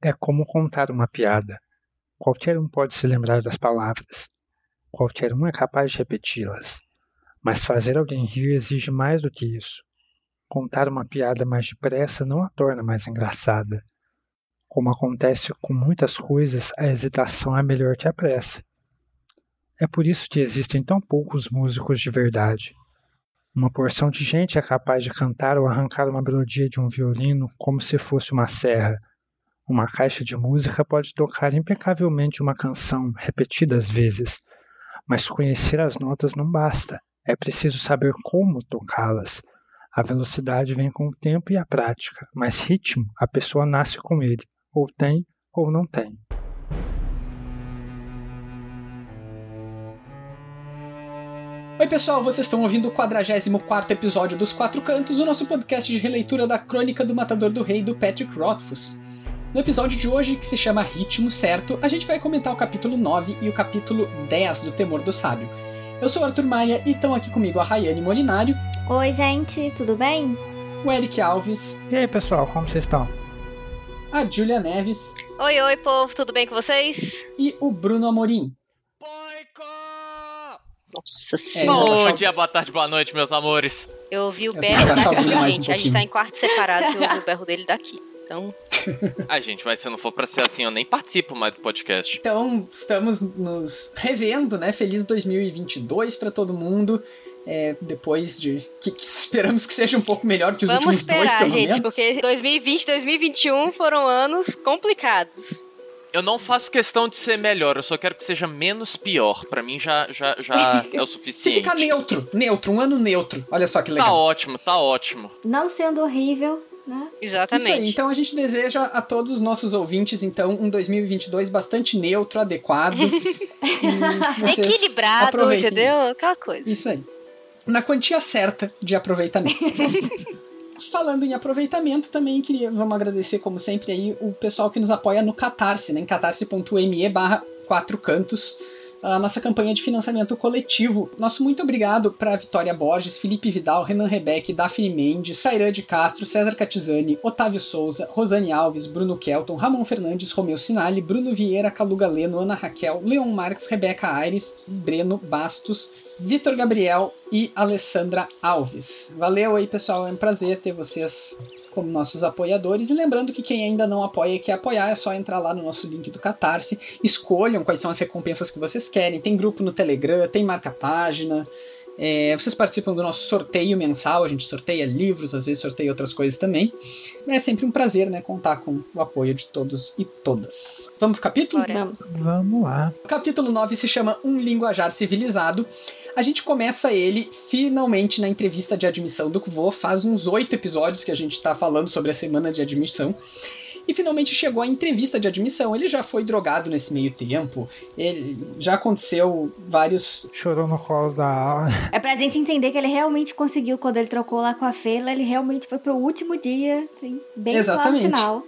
É como contar uma piada. Qualquer um pode se lembrar das palavras. Qualquer um é capaz de repeti-las. Mas fazer alguém rir exige mais do que isso. Contar uma piada mais depressa não a torna mais engraçada. Como acontece com muitas coisas, a hesitação é melhor que a pressa. É por isso que existem tão poucos músicos de verdade. Uma porção de gente é capaz de cantar ou arrancar uma melodia de um violino como se fosse uma serra. Uma caixa de música pode tocar impecavelmente uma canção repetidas vezes, mas conhecer as notas não basta. É preciso saber como tocá-las. A velocidade vem com o tempo e a prática, mas ritmo a pessoa nasce com ele, ou tem ou não tem. Oi, pessoal, vocês estão ouvindo o 44 episódio dos Quatro Cantos, o nosso podcast de releitura da Crônica do Matador do Rei do Patrick Rothfuss. No episódio de hoje, que se chama Ritmo Certo, a gente vai comentar o capítulo 9 e o capítulo 10 do Temor do Sábio. Eu sou o Arthur Maia e estão aqui comigo a Rayane Molinário. Oi, gente, tudo bem? O Eric Alves. E aí, pessoal, como vocês estão? A Júlia Neves. Oi, oi, povo, tudo bem com vocês? E o Bruno Amorim. Nossa É, senhora. Bom dia, boa tarde, boa noite, meus amores. Eu ouvi o berro daqui, mais um gente. a gente tá em quartos separados e eu ouvi o berro dele daqui. Então, Ah, gente, mas se não for pra ser assim, eu nem participo mais do podcast. Então, estamos nos revendo, né? Feliz 2022 pra todo mundo. É, depois de. Que, que esperamos que seja um pouco melhor que os vamos últimos dois, esperar, pelo gente, menos. porque 2020 e 2021 foram anos complicados. Eu não faço questão de ser melhor, eu só quero que seja menos pior. Pra mim já, já, já é o Se suficiente. ficar neutro, neutro, um ano neutro. Olha só que Tá legal. ótimo, tá ótimo. Não sendo horrível, né? Exatamente. Isso aí, então a gente deseja a todos os nossos ouvintes, então, um 2022 bastante neutro, adequado. e Equilibrado, aproveitem. entendeu? Aquela coisa. Isso aí. Na quantia certa de aproveitamento. Falando em aproveitamento, também queria, vamos agradecer, como sempre, aí o pessoal que nos apoia no Catarse, né? Em catarse.me barra quatro cantos. A nossa campanha de financiamento coletivo. Nosso muito obrigado para Vitória Borges, Felipe Vidal, Renan Rebeck, Daphne Mendes, Sairã de Castro, César Catizani, Otávio Souza, Rosane Alves, Bruno Kelton, Ramon Fernandes, Romeu Sinali, Bruno Vieira, Caluga Leno, Ana Raquel, Leon Marques, Rebeca Aires, Breno Bastos, Vitor Gabriel e Alessandra Alves. Valeu aí, pessoal. É um prazer ter vocês como nossos apoiadores. E lembrando que quem ainda não apoia e quer apoiar, é só entrar lá no nosso link do Catarse. Escolham quais são as recompensas que vocês querem. Tem grupo no Telegram, tem marca-página. É, vocês participam do nosso sorteio mensal, a gente sorteia livros, às vezes sorteia outras coisas também. É sempre um prazer, né, contar com o apoio de todos e todas. Vamos pro capítulo? Vamos. Vamos lá. O capítulo 9 se chama Um Linguajar Civilizado. A gente começa ele finalmente na entrevista de admissão do Kvo. Faz uns oito episódios que a gente tá falando sobre a semana de admissão. E finalmente chegou a entrevista de admissão. Ele já foi drogado nesse meio tempo. Ele já aconteceu vários. Chorou no colo da aula. É pra gente entender que ele realmente conseguiu, quando ele trocou lá com a Fela, ele realmente foi pro último dia, assim, bem Exatamente. lá no final.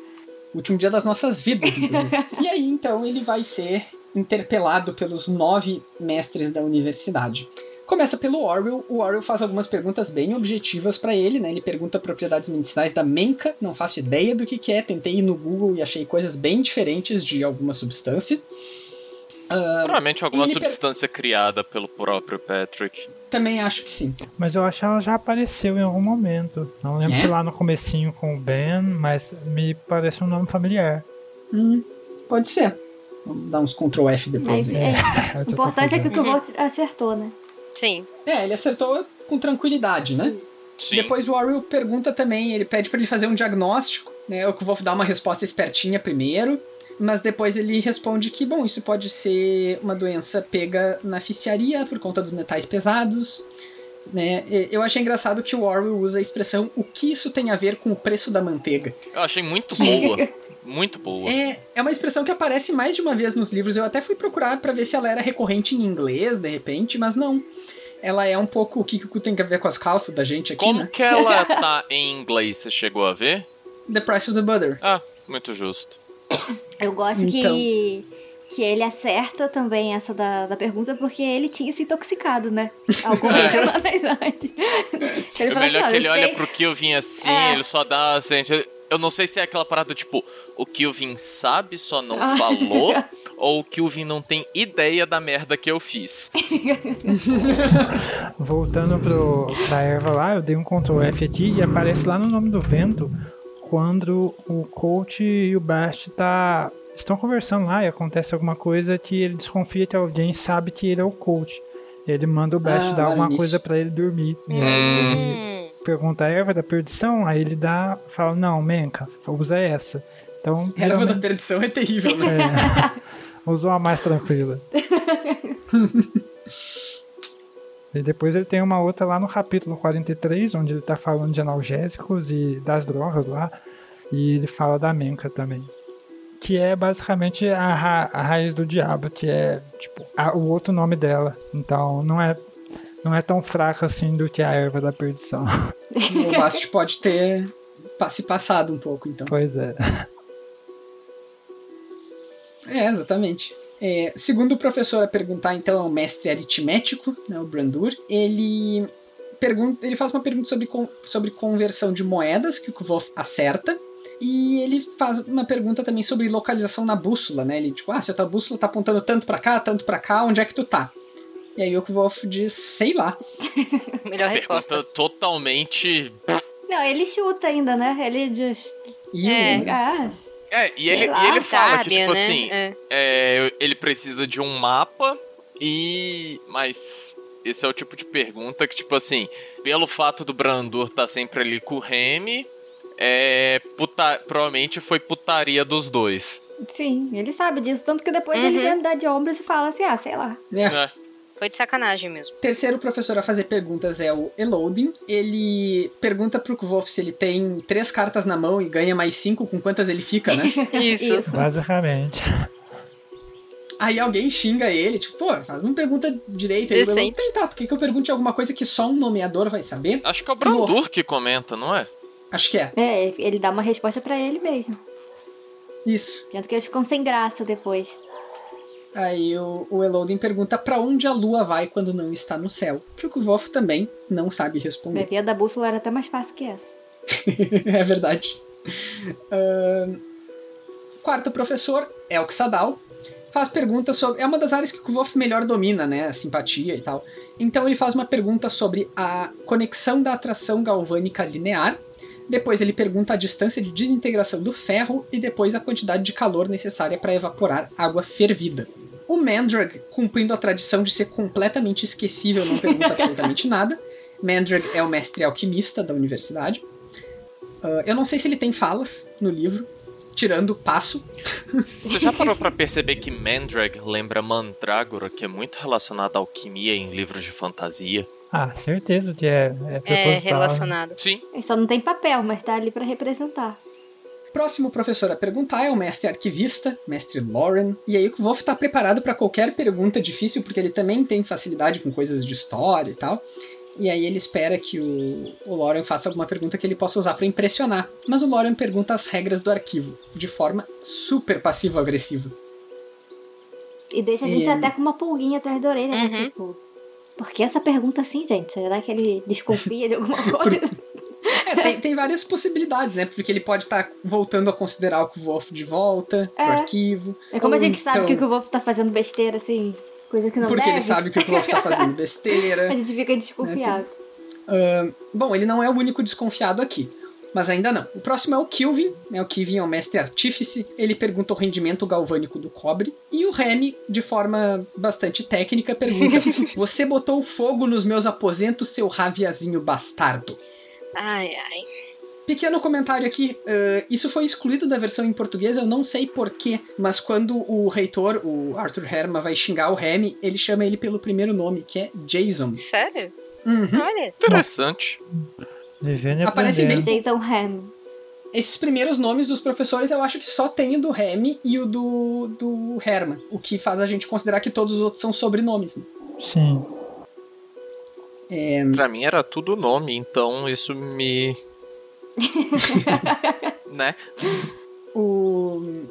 último dia das nossas vidas. e aí então ele vai ser interpelado pelos nove mestres da universidade. Começa pelo Orwell. O Orwell faz algumas perguntas bem objetivas pra ele, né? Ele pergunta propriedades medicinais da menca, não faço ideia do que, que é. Tentei ir no Google e achei coisas bem diferentes de alguma substância. Ah, Provavelmente alguma ele per- substância criada pelo próprio Patrick. também acho que sim. Mas eu acho que ela já apareceu em algum momento. Não lembro É? se lá no comecinho com o Ben, mas me parece um nome familiar. Hum, pode ser. Vamos dar uns Ctrl F depois. Mas né? é, o importante é que o. Kuvot acertou, né? Sim. É, ele acertou com tranquilidade, né? Sim. Depois o Orwell pergunta também, ele pede pra ele fazer um diagnóstico, né? Eu que vou dar uma resposta espertinha primeiro, mas depois ele responde que, bom, isso pode ser uma doença pega na ficiaria por conta dos metais pesados, né? Eu achei engraçado que o Orwell usa a expressão o que isso tem a ver com o preço da manteiga. Eu achei muito boa. Muito boa. É, é uma expressão que aparece mais de uma vez nos livros. Eu até fui procurar pra ver se ela era recorrente em inglês, de repente, mas não. Ela é um pouco o que que o cu tem a ver com as calças da gente aqui, Como né? que ela tá em inglês? Você chegou a ver? The Price of the Butter. Ah, muito justo. Eu gosto Então. que, que ele acerta também essa da, da pergunta, porque ele tinha se intoxicado, né? Algumas semanas antes. Ele É fala melhor assim, "Ó, que ele olha sei- pro Kilvin assim, É. ele só dá assim. Eu não sei se é aquela parada tipo, o Kilvin sabe, só não Ah. falou, ou o Kilvin não tem ideia da merda que eu fiz. Voltando pro, pra erva lá, eu dei um Ctrl F aqui e aparece lá no nome do vento quando o coach e o Bast tá, estão conversando lá e acontece alguma coisa que ele desconfia que alguém sabe que ele é o coach. Ele manda o Bast Ah, dar alguma coisa pra ele dormir. E Hum. Pergunta a erva da perdição, aí ele dá, fala, não, Menka, usa essa. Então, Erva da geralmente- perdição é terrível, né? é, usou a mais tranquila. E depois ele tem uma outra lá no capítulo 43, onde ele tá falando de analgésicos e das drogas lá. E ele fala da menca também. Que é basicamente a, ra- a raiz do diabo, que é tipo a- o outro nome dela. Então não é, não é tão fraca assim do que a erva da perdição. O Bast pode ter se passado um pouco, então. pois é. É, exatamente. É, segundo o professor a perguntar, então, é o mestre aritmético, né, o Brandur. Ele pergunta, ele faz uma pergunta sobre, sobre conversão de moedas, que o Kvolf acerta. E ele faz uma pergunta também sobre localização na bússola, né? Ele, tipo, ah, se a tua bússola tá apontando tanto pra cá, tanto pra cá, onde é que tu tá? E aí o Kvolf diz, sei lá. Melhor resposta. Pergunta totalmente. Não, ele chuta ainda, né? Ele diz. E É. o- Ah, É, e ele, lá, e ele fala que, Sábia, tipo né? assim, É. é, ele precisa de um mapa e. Mas esse é o tipo de pergunta que, tipo assim, pelo fato do Brandur estar sempre ali com o Remy, é. Puta, provavelmente foi putaria dos dois. sim, ele sabe disso. Tanto que depois Uhum. ele vai me dar de ombros e fala assim: ah, sei lá. É. Foi de sacanagem mesmo. terceiro professor a fazer perguntas é o Elodin. Ele pergunta pro Kvolf se ele tem três cartas na mão e ganha mais cinco, com quantas ele fica, né? Isso. Basicamente. Aí alguém xinga ele, tipo, pô, faz uma pergunta direita. Ele Decente. Tem tá, tu quer que eu pergunte alguma coisa que só um nomeador vai saber? Acho que é o Brandur que comenta, não é? Acho que é. É, ele dá uma resposta pra ele mesmo. Isso. Tanto que eles ficam sem graça depois. Aí o, o Elodin pergunta pra onde a lua vai quando não está no céu. Que o Kvolf também não sabe responder. a da bússola era até mais fácil que essa. é verdade. Ahn, quarto professor é o Xadal. Faz perguntas sobre. É uma das áreas que o Kvolf melhor domina, né? A simpatia e tal. Então ele faz uma pergunta sobre a conexão da atração galvânica linear. Depois ele pergunta a distância de desintegração do ferro e depois a quantidade de calor necessária para evaporar água fervida. O Mandrag, cumprindo a tradição de ser completamente esquecível, não pergunta absolutamente nada. Mandrag é o mestre alquimista da universidade. Ah, eu não sei se ele tem falas no livro, tirando o passo. Você já parou pra perceber que Mandrag lembra Mandrágora, que é muito relacionada à alquimia em livros de fantasia? Ah, certeza que é, é É né? relacionado. Sim. Ele só não tem papel, mas tá ali pra representar. Próximo professor a perguntar é o mestre arquivista, mestre Lauren. E aí o Wolf tá preparado para qualquer pergunta difícil, porque ele também tem facilidade com coisas de história e tal. E aí ele espera que o, o Lauren faça alguma pergunta que ele possa usar para impressionar. Mas o Lauren pergunta as regras do arquivo, de forma super passivo-agressiva. E deixa a gente É. até com uma pulguinha atrás da orelha, né? Uhum. Tipo, por que essa pergunta assim, gente? Será que ele desconfia de alguma coisa? É, tem, tem várias possibilidades, né? Porque ele pode estar voltando a considerar o Wolf de volta pro É. arquivo. É como a gente sabe então- que o Wolf tá fazendo besteira, assim, coisa que não Porque deve. ele sabe que o Wolf tá fazendo A besteira. gente fica desconfiado. Ahn, bom, ele não é o único desconfiado aqui. Mas ainda não. O próximo é o Kilvin. Né? O Kilvin é o mestre artífice. Ele pergunta o rendimento galvânico do cobre. E o Remy, de forma bastante técnica, pergunta: Você botou fogo nos meus aposentos, seu raviazinho bastardo? Ai, ai. Pequeno comentário aqui, ah, isso foi excluído da versão em português, eu não sei porquê, mas quando o reitor, o Arthur Herma, vai xingar o Remy, ele chama ele pelo primeiro nome, que é Jason. Sério? Uhum. Olha. Interessante. Vivendo e Aparecem bem. Jason Ham. Esses primeiros nomes dos professores eu acho que só tem o do Remy e o do, do Herman, o que faz a gente considerar que todos os outros são sobrenomes. né? Sim. É, Pra mim era tudo nome, então isso me. né? o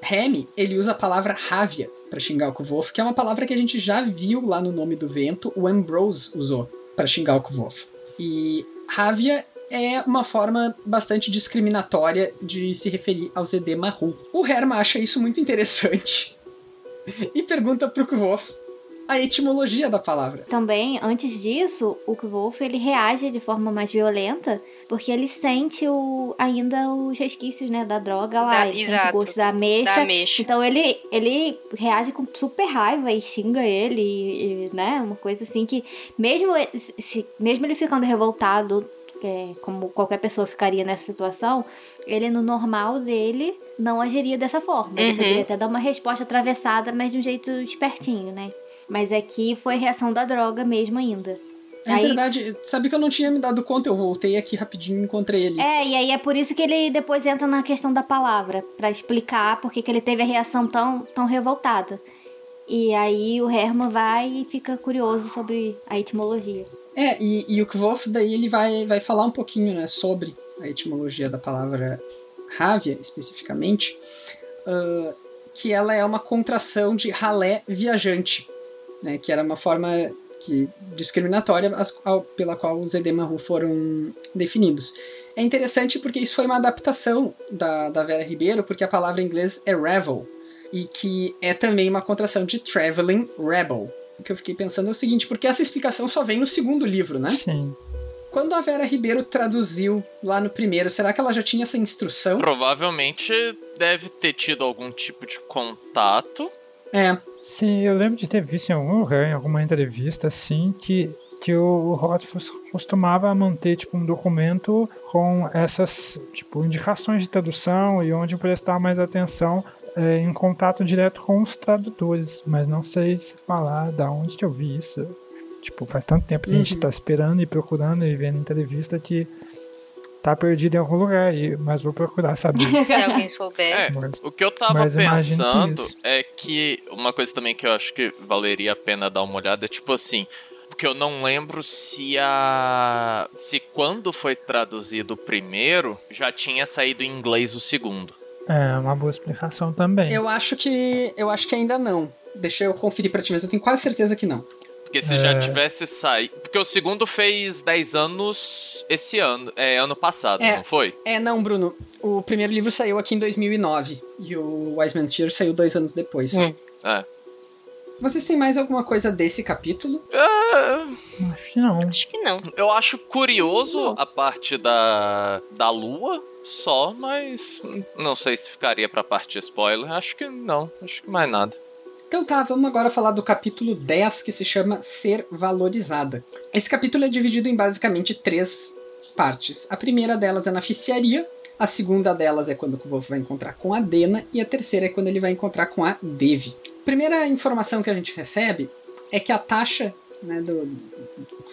Remy, ele usa a palavra Rávia pra xingar o Kvolf, que é uma palavra que a gente já viu lá no nome do vento, o Ambrose usou pra xingar o Kvolf. E Rávia é uma forma bastante discriminatória de se referir ao Zedê Marru. O Herma acha isso muito interessante e pergunta pro Kvof a etimologia da palavra. Também, antes disso, o Kvolf ele reage de forma mais violenta porque ele sente o, ainda os resquícios né, da droga lá. Da- ele sente exato. o gosto da ameixa. Da ameixa. Então ele, ele reage com super raiva e xinga ele, e, e, né? Uma coisa assim que, mesmo, ele- se, mesmo ele ficando revoltado, é, como qualquer pessoa ficaria nessa situação, ele no normal dele não agiria dessa forma. Ele Uhum. poderia até dar uma resposta atravessada, mas de um jeito espertinho, né? Mas aqui foi reação da droga mesmo ainda. É Aí- verdade, sabe que eu não tinha me dado conta, eu voltei aqui rapidinho e encontrei ele. É, e aí é por isso que ele depois entra na questão da palavra, pra explicar por que ele teve a reação tão, tão revoltada. E aí o Herman vai e fica curioso sobre a etimologia. É, e, e o Kvof daí ele vai, vai falar um pouquinho né, sobre a etimologia da palavra Rávia, especificamente, ah, que ela é uma contração de ralé viajante, né, que era uma forma que, discriminatória as- ao- pela qual os Edemaru foram definidos. É interessante porque isso foi uma adaptação da, da Vera Ribeiro, porque a palavra em inglês é revel, e que é também uma contração de traveling rebel. O que eu fiquei pensando é o seguinte, porque essa explicação só vem no segundo livro, né? Sim. Quando a Vera Ribeiro traduziu lá no primeiro, será que ela já tinha essa instrução? Provavelmente deve ter tido algum tipo de contato. É, Sim, eu lembro de ter visto em algum lugar, em alguma entrevista, assim, que, que o Rothfuss costumava manter, tipo, um documento com essas, tipo, indicações de tradução e onde prestar mais atenção é, em contato direto com os tradutores. Mas não sei se falar da onde que eu vi isso. Tipo, faz tanto tempo que a gente Uhum. tá esperando e procurando e vendo entrevista que tá perdido em algum lugar, e, mas vou procurar saber. Se alguém souber. É, Mas- o que eu tava que pensando isso. é que uma coisa também que eu acho que valeria a pena dar uma olhada é tipo assim. Porque eu não lembro se a. Se quando foi traduzido o primeiro, já tinha saído em inglês o segundo. É uma boa explicação também. eu acho que. Eu acho que ainda não. Deixa eu conferir pra ti, mas eu tenho quase certeza que não. Porque se É. já tivesse saído. Porque o segundo fez 10 anos esse ano. É, ano passado, É. não foi? É, não, Bruno. O primeiro livro saiu aqui em 2009 e o Wise Man's Fear saiu dois anos depois. Hum. É. Vocês têm mais alguma coisa desse capítulo? Acho que não. Acho que não. Eu acho curioso Não. a parte da, da lua só, mas não sei se ficaria pra parte spoiler. Acho que não, acho que mais nada. Então tá, vamos agora falar do capítulo 10 que se chama Ser Valorizada. Esse capítulo é dividido em basicamente três partes. A primeira delas é na ficiaria, a segunda delas é quando o Wolf vai encontrar com a Dena e a terceira é quando ele vai encontrar com a Devi. Primeira informação que a gente recebe é que a taxa né, do,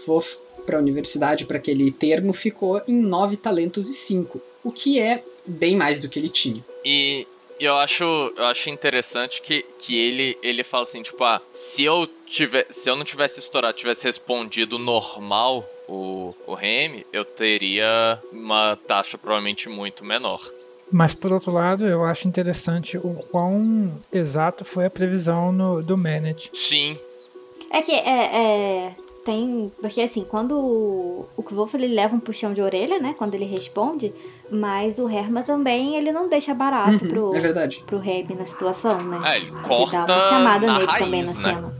Wolf para a universidade, para aquele termo, ficou em 9 talentos e 5, o que é bem mais do que ele tinha. E eu acho, eu acho interessante que, que ele, ele fala assim, tipo, ah, se eu, tiver, se eu não tivesse estourado, tivesse respondido normal o, o Remy, eu teria uma taxa provavelmente muito menor. Mas por outro lado, eu acho interessante o quão exato foi a previsão no, do Manet. Sim, É que é, é, tem. Porque assim, quando o, o Kvolf ele leva um puxão de orelha, né? Quando ele responde, mas o Herma também ele não deixa barato Uhum, pro, é verdade. pro Reb na situação, né? Ah, ele Ele corta dá uma chamada na nele raiz, também na né? cena.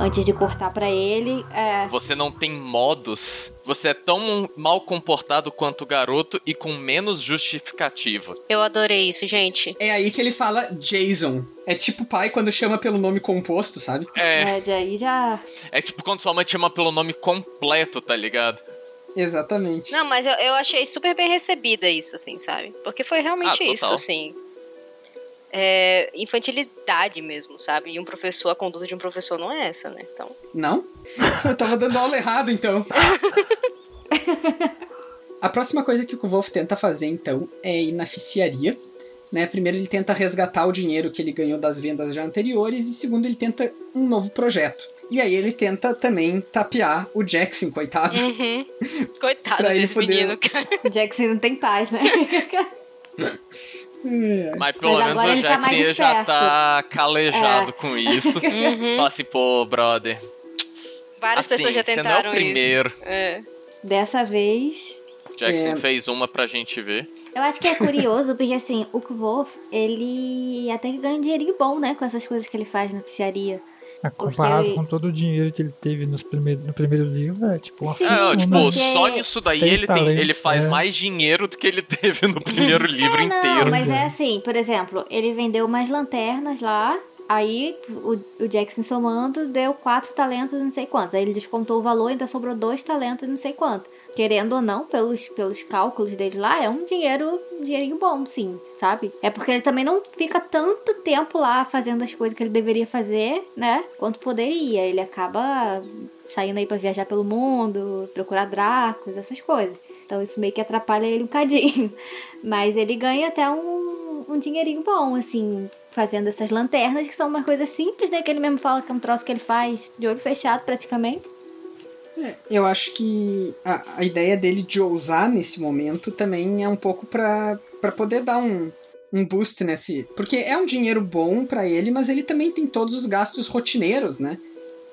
Antes de cortar pra ele, é. Você não tem modos. Você é tão mal comportado quanto o garoto e com menos justificativa. Eu adorei isso, gente. É aí que ele fala Jason. É tipo pai quando chama pelo nome composto, sabe? É, É, daí já. é tipo quando sua mãe te chama pelo nome completo, tá ligado? Exatamente. Não, mas eu, eu achei super bem recebida isso, assim, sabe? Porque foi realmente Ah, isso, assim. É, infantilidade mesmo, sabe? E um professor, a conduta de um professor não é essa, né? Então. Não? Eu tava dando aula errado, então. A próxima coisa que o Wolf tenta fazer, então, é ir na ficiaria. Né? Primeiro, ele tenta resgatar o dinheiro que ele ganhou das vendas já anteriores. E segundo, ele tenta um novo projeto. E aí, ele tenta também tapear o Jackson, coitado. Uhum. Coitado desse poder- menino, cara. O Jackson não tem paz, né? Mas pelo Mas menos o tá Jackson mais já tá calejado É. com isso. Uhum. Fala assim, pô, brother. Várias assim, pessoas já você tentaram não é o primeiro. isso. É. Dessa vez. Jackson É. fez uma pra gente ver. Eu acho que é curioso, porque assim, o Kvolf, ele até que ganha um dinheirinho bom, né? Com essas coisas que ele faz na oficiaria. É, comparado Porque- com todo o dinheiro que ele teve nos primeiro, no primeiro livro, é tipo uma Sim, É, não, tipo, porque- só nisso daí Seis ele, tem, talentos, ele faz é. mais dinheiro do que ele teve no primeiro livro É, não, inteiro. mas é assim, por exemplo, ele vendeu umas lanternas lá, aí o, o Jackson somando deu quatro talentos e não sei quantos. Aí ele descontou o valor, ainda sobrou dois talentos e não sei quanto. Querendo ou não, pelos, pelos cálculos dele lá, é um dinheiro, um dinheirinho bom, sim, sabe? É porque ele também não fica tanto tempo lá fazendo as coisas que ele deveria fazer, né? Quanto poderia. Ele acaba saindo aí pra viajar pelo mundo, procurar Dracos, essas coisas. Então isso meio que atrapalha ele um cadinho. Mas ele ganha até um, um dinheirinho bom, assim, fazendo essas lanternas, que são uma coisa simples, né? Que ele mesmo fala que é um troço que ele faz de olho fechado praticamente. É, eu acho que a, a ideia dele de ousar nesse momento também é um pouco pra, pra poder dar um, um boost nesse. Porque é um dinheiro bom pra ele, mas ele também tem todos os gastos rotineiros, né?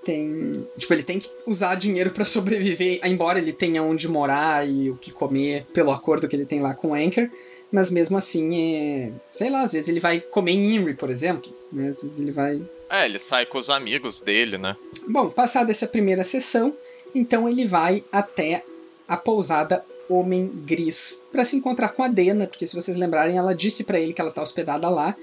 Tem. Tipo, ele tem que usar dinheiro pra sobreviver, embora ele tenha onde morar e o que comer pelo acordo que ele tem lá com o Anchor. Mas mesmo assim, é. Sei lá, às vezes ele vai comer em Imri, por exemplo. Né? Às vezes ele vai É, ele sai com os amigos dele, né? Bom, passada essa primeira sessão, então ele vai até a pousada Homem Gris para se encontrar com a Dena, porque se vocês lembrarem, ela disse para ele que ela tá hospedada lá,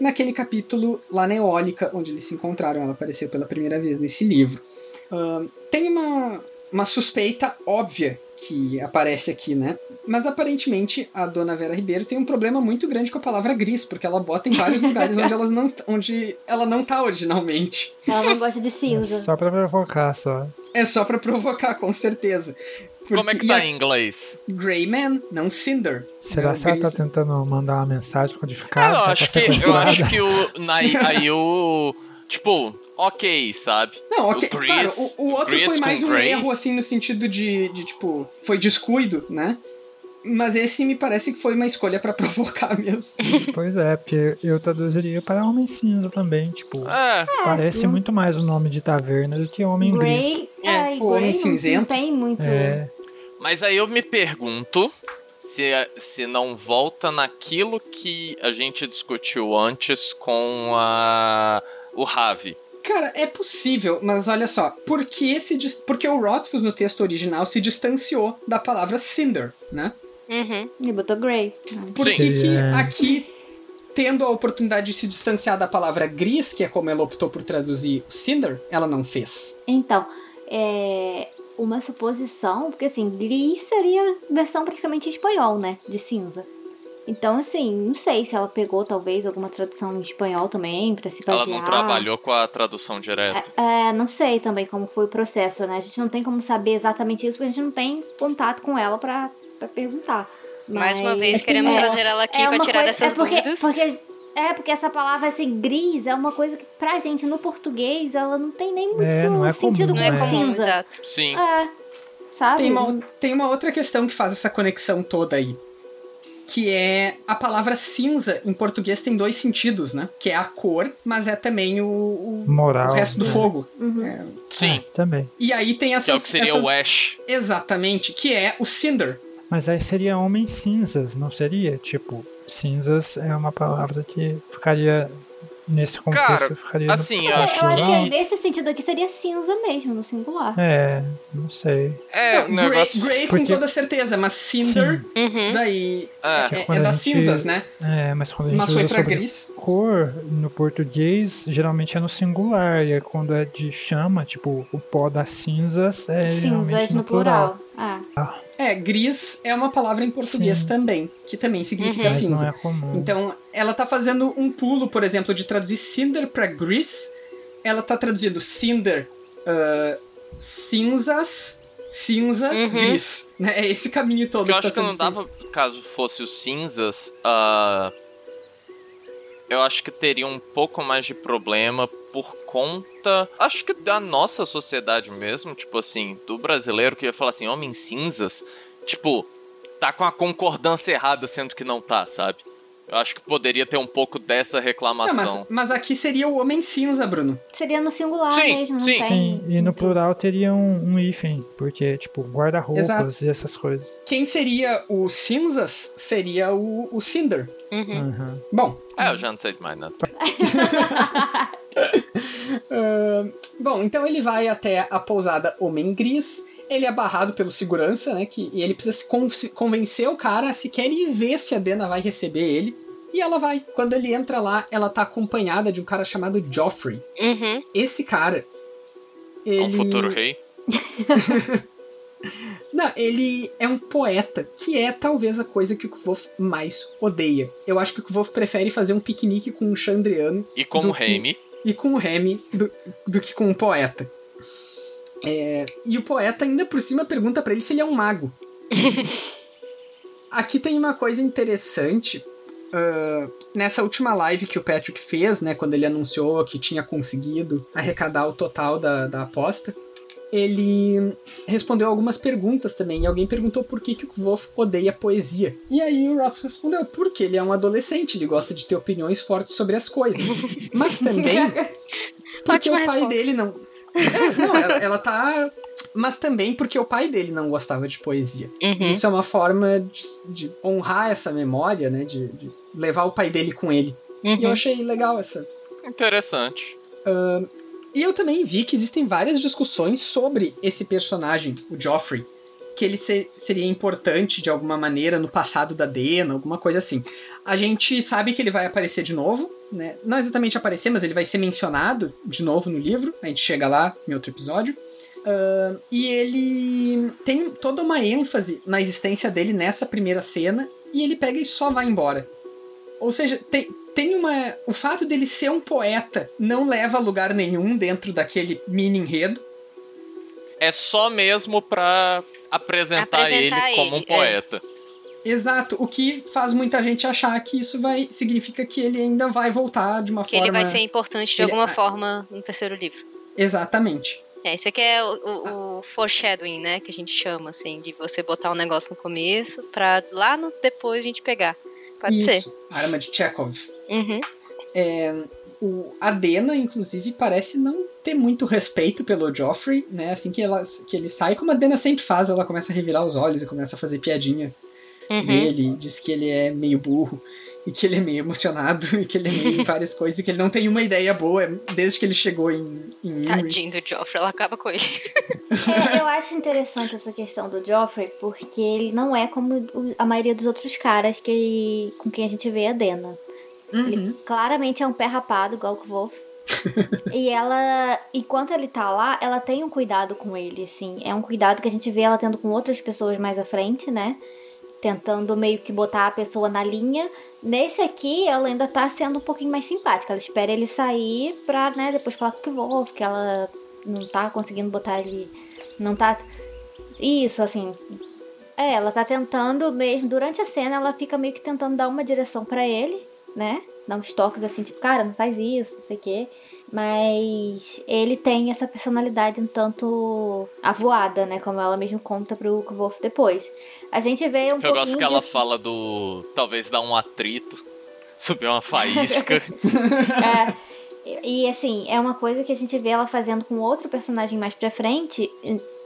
naquele capítulo lá na Eólica, onde eles se encontraram, ela apareceu pela primeira vez nesse livro. Ahn, tem uma, uma suspeita óbvia que aparece aqui, né? Mas aparentemente a dona Vera Ribeiro tem um problema muito grande com a palavra gris, porque ela bota em vários lugares onde, elas não, onde ela não tá originalmente. Ela não gosta de É cinza. só pra provocar, só. É só pra provocar, com certeza. Como é que Porque- tá em inglês? Greyman, não Cinder. Será Não, que ela tá tentando mandar uma mensagem codificada? É, eu tá acho que, eu acho que o. Na, aí o. Tipo, ok, sabe? Não, ok. O Gris- claro, o, o outro Gris foi mais um Grey. erro, assim, no sentido de, de, tipo, foi descuido, né? Mas esse me parece que foi uma escolha pra provocar mesmo. Pois é, porque eu traduziria para Homem Cinza também, tipo... É, Parece sim. muito mais o nome de taverna do que Homem Gris. Grey, É, é, o Homem Cinzento. Não tem muito. É, mas aí eu me pergunto se, se não volta naquilo que a gente discutiu antes com a. o Ravi. Cara, é possível, mas olha só. Por que esse, porque o Rothfuss no texto original se distanciou da palavra Cinder, né? Uhum. E botou Grey. Por Sim. que, que Seria- aqui, tendo a oportunidade de se distanciar da palavra gris, que é como ela optou por traduzir o Cinder, ela não fez? Então, é uma suposição, porque assim, gris seria versão praticamente em espanhol, né? De cinza. Então, assim, não sei se ela pegou talvez alguma tradução em espanhol também pra se basear. Ela não trabalhou com a tradução direta. É, não sei também como foi o processo, né? A gente não tem como saber exatamente isso, porque a gente não tem contato com ela pra, pra perguntar. Mais uma Mas- vez, É que queremos é- trazer ela aqui é pra uma tirar coisa- dessas é porque, dúvidas. Porque, é, porque essa palavra assim, gris, é uma coisa que pra gente no português ela não tem nem muito É, não é sentido comum, Não é com comum, cinza. exato. Sim. É, sabe? Tem uma, tem uma outra questão que faz essa conexão toda aí. Que é a palavra cinza em português tem dois sentidos, né? Que é a cor, mas é também o, o, moral. o resto do né? fogo. Uhum. É, Sim. Também. E aí tem Que é o essas. que seria essas- o Ash. Exatamente, que é o Cinder. Mas aí seria Homens Cinzas, não seria? Tipo, cinzas é uma palavra que ficaria nesse contexto. Cara, ficaria assim, no eu Eu acho acho plural. que nesse sentido aqui seria cinza mesmo, no singular. É, não sei. É, Não, Grey, negócio. Grey com Porque- toda certeza, mas Cinder, Uhum. daí É. é, é das gente- cinzas, né? é, mas quando a gente Mas foi pra sobre gris. Cor, no português, geralmente é no singular. E aí quando é de chama, tipo, o pó das cinzas é Cinzas geralmente no no plural. plural. Ah. É, gris é uma palavra em português Sim. também, que também significa Uhum. Mas não cinza. é comum. Então, ela tá fazendo um pulo, por exemplo, de traduzir Cinder pra Gris. Ela tá traduzindo Cinder, ah, cinzas, cinza, Uhum. gris. Né? É esse caminho todo eu que acho tá que não feito. dava, caso fosse os cinzas, ah, eu acho que teria um pouco mais de problema por conta, acho que da nossa sociedade mesmo, tipo assim, do brasileiro que ia falar assim, homens cinzas, tipo, tá com a concordância errada, sendo que não tá, sabe? Eu acho que poderia ter um pouco dessa reclamação. Não, mas, mas aqui seria o Homem Cinza, Bruno. Seria no singular Sim, mesmo, não sim. Sim, e no plural teria um, um hífen, porque, tipo, guarda-roupas e essas coisas. Quem seria o Cinzas seria o, o Cinder. Uhum. Uhum. Bom, É, eu já não sei de mais nada. ah, bom, então ele vai até a pousada Homem Gris. Ele é barrado pelo segurança, né? Que, e ele precisa se con- se convencer o cara a sequer ir ver se a Dena vai receber ele. E ela vai. Quando ele entra lá, ela tá acompanhada de um cara chamado Joffrey. Uhum. Esse cara. É Ele... um futuro rei. Não, ele é um poeta, que é talvez a coisa que o Kvolf mais odeia. Eu acho que o Kvolf prefere fazer um piquenique com um Chandriano E Do que- Remy, e com o Remy do, do que com um poeta. É, e o poeta ainda por cima pergunta pra ele se ele é um mago. Aqui tem uma coisa interessante. ah, nessa última live que o Patrick fez, né, quando ele anunciou que tinha conseguido arrecadar o total da, da aposta, ele respondeu algumas perguntas também. E alguém perguntou por que, que o Wolf odeia poesia. E aí o Roth respondeu: porque ele é um adolescente, ele gosta de ter opiniões fortes sobre as coisas. Mas também porque Ótima o pai resposta. dele não. É, não, ela, ela tá. Mas também porque o pai dele não gostava de poesia. Uhum. Isso é uma forma de, de honrar essa memória, né? De, de levar o pai dele com ele. E eu Uhum. achei legal essa. interessante. E eu também vi que existem várias discussões sobre esse personagem, o Joffrey. Que ele ser- seria importante de alguma maneira no passado da Dena, alguma coisa assim. A gente sabe que ele vai aparecer de novo, né? Não exatamente aparecer, mas ele vai ser mencionado de novo no livro. A gente chega lá em outro episódio. Ah, e ele tem toda uma ênfase na existência dele nessa primeira cena. E ele pega e só vai embora. Ou seja, tem, tem uma. O fato dele ser um poeta não leva a lugar nenhum dentro daquele mini enredo. É só mesmo pra apresentar, Apresentar ele como um ele, é. poeta. Exato, o que faz muita gente achar que isso vai significa que ele ainda vai voltar de uma Que forma. ele vai ser importante de Ele- alguma ah. forma no terceiro livro. Exatamente. É, isso aqui é o, o, o foreshadowing, né? Que a gente chama, assim, de você botar um negócio no começo pra lá no depois a gente pegar. Pode ser. Isso, Arma de Chekhov. Uhum. O, a Dena, inclusive, parece não ter muito respeito pelo Joffrey, né? Assim que, ela, que ele sai, como a Dena sempre faz, ela começa a revirar os olhos e começa a fazer piadinha Uhum. dele, diz que ele é meio burro e que ele é meio emocionado e que ele é meio em várias coisas e que ele não tem uma ideia boa desde que ele chegou em, em. Tadinho do Joffrey, ela acaba com ele. É, eu acho interessante essa questão do Joffrey, porque ele não é como a maioria dos outros caras que, com quem a gente vê a Dena. Uhum. Ele claramente é um pé rapado, igual o Wolf. e ela, enquanto ele tá lá, ela tem um cuidado com ele, assim. É um cuidado que a gente vê ela tendo com outras pessoas mais à frente, né? Tentando meio que botar a pessoa na linha. Nesse aqui, ela ainda tá sendo um pouquinho mais simpática. Ela espera ele sair pra, né, depois falar com o Wolf, que ela não tá conseguindo botar ele. Não tá. Isso, assim. É, ela tá tentando mesmo. Durante a cena, ela fica meio que tentando dar uma direção pra ele, né? Dar uns toques assim, tipo, cara, não faz isso, não sei o quê. Mas ele tem essa personalidade um tanto avoada, né? Como ela mesmo conta pro Wolf depois. A gente vê um Eu pouquinho gosto que ela disso- fala do. Talvez dar um atrito, subir uma faísca. É. E e, assim, é uma coisa que a gente vê ela fazendo com outro personagem mais pra frente,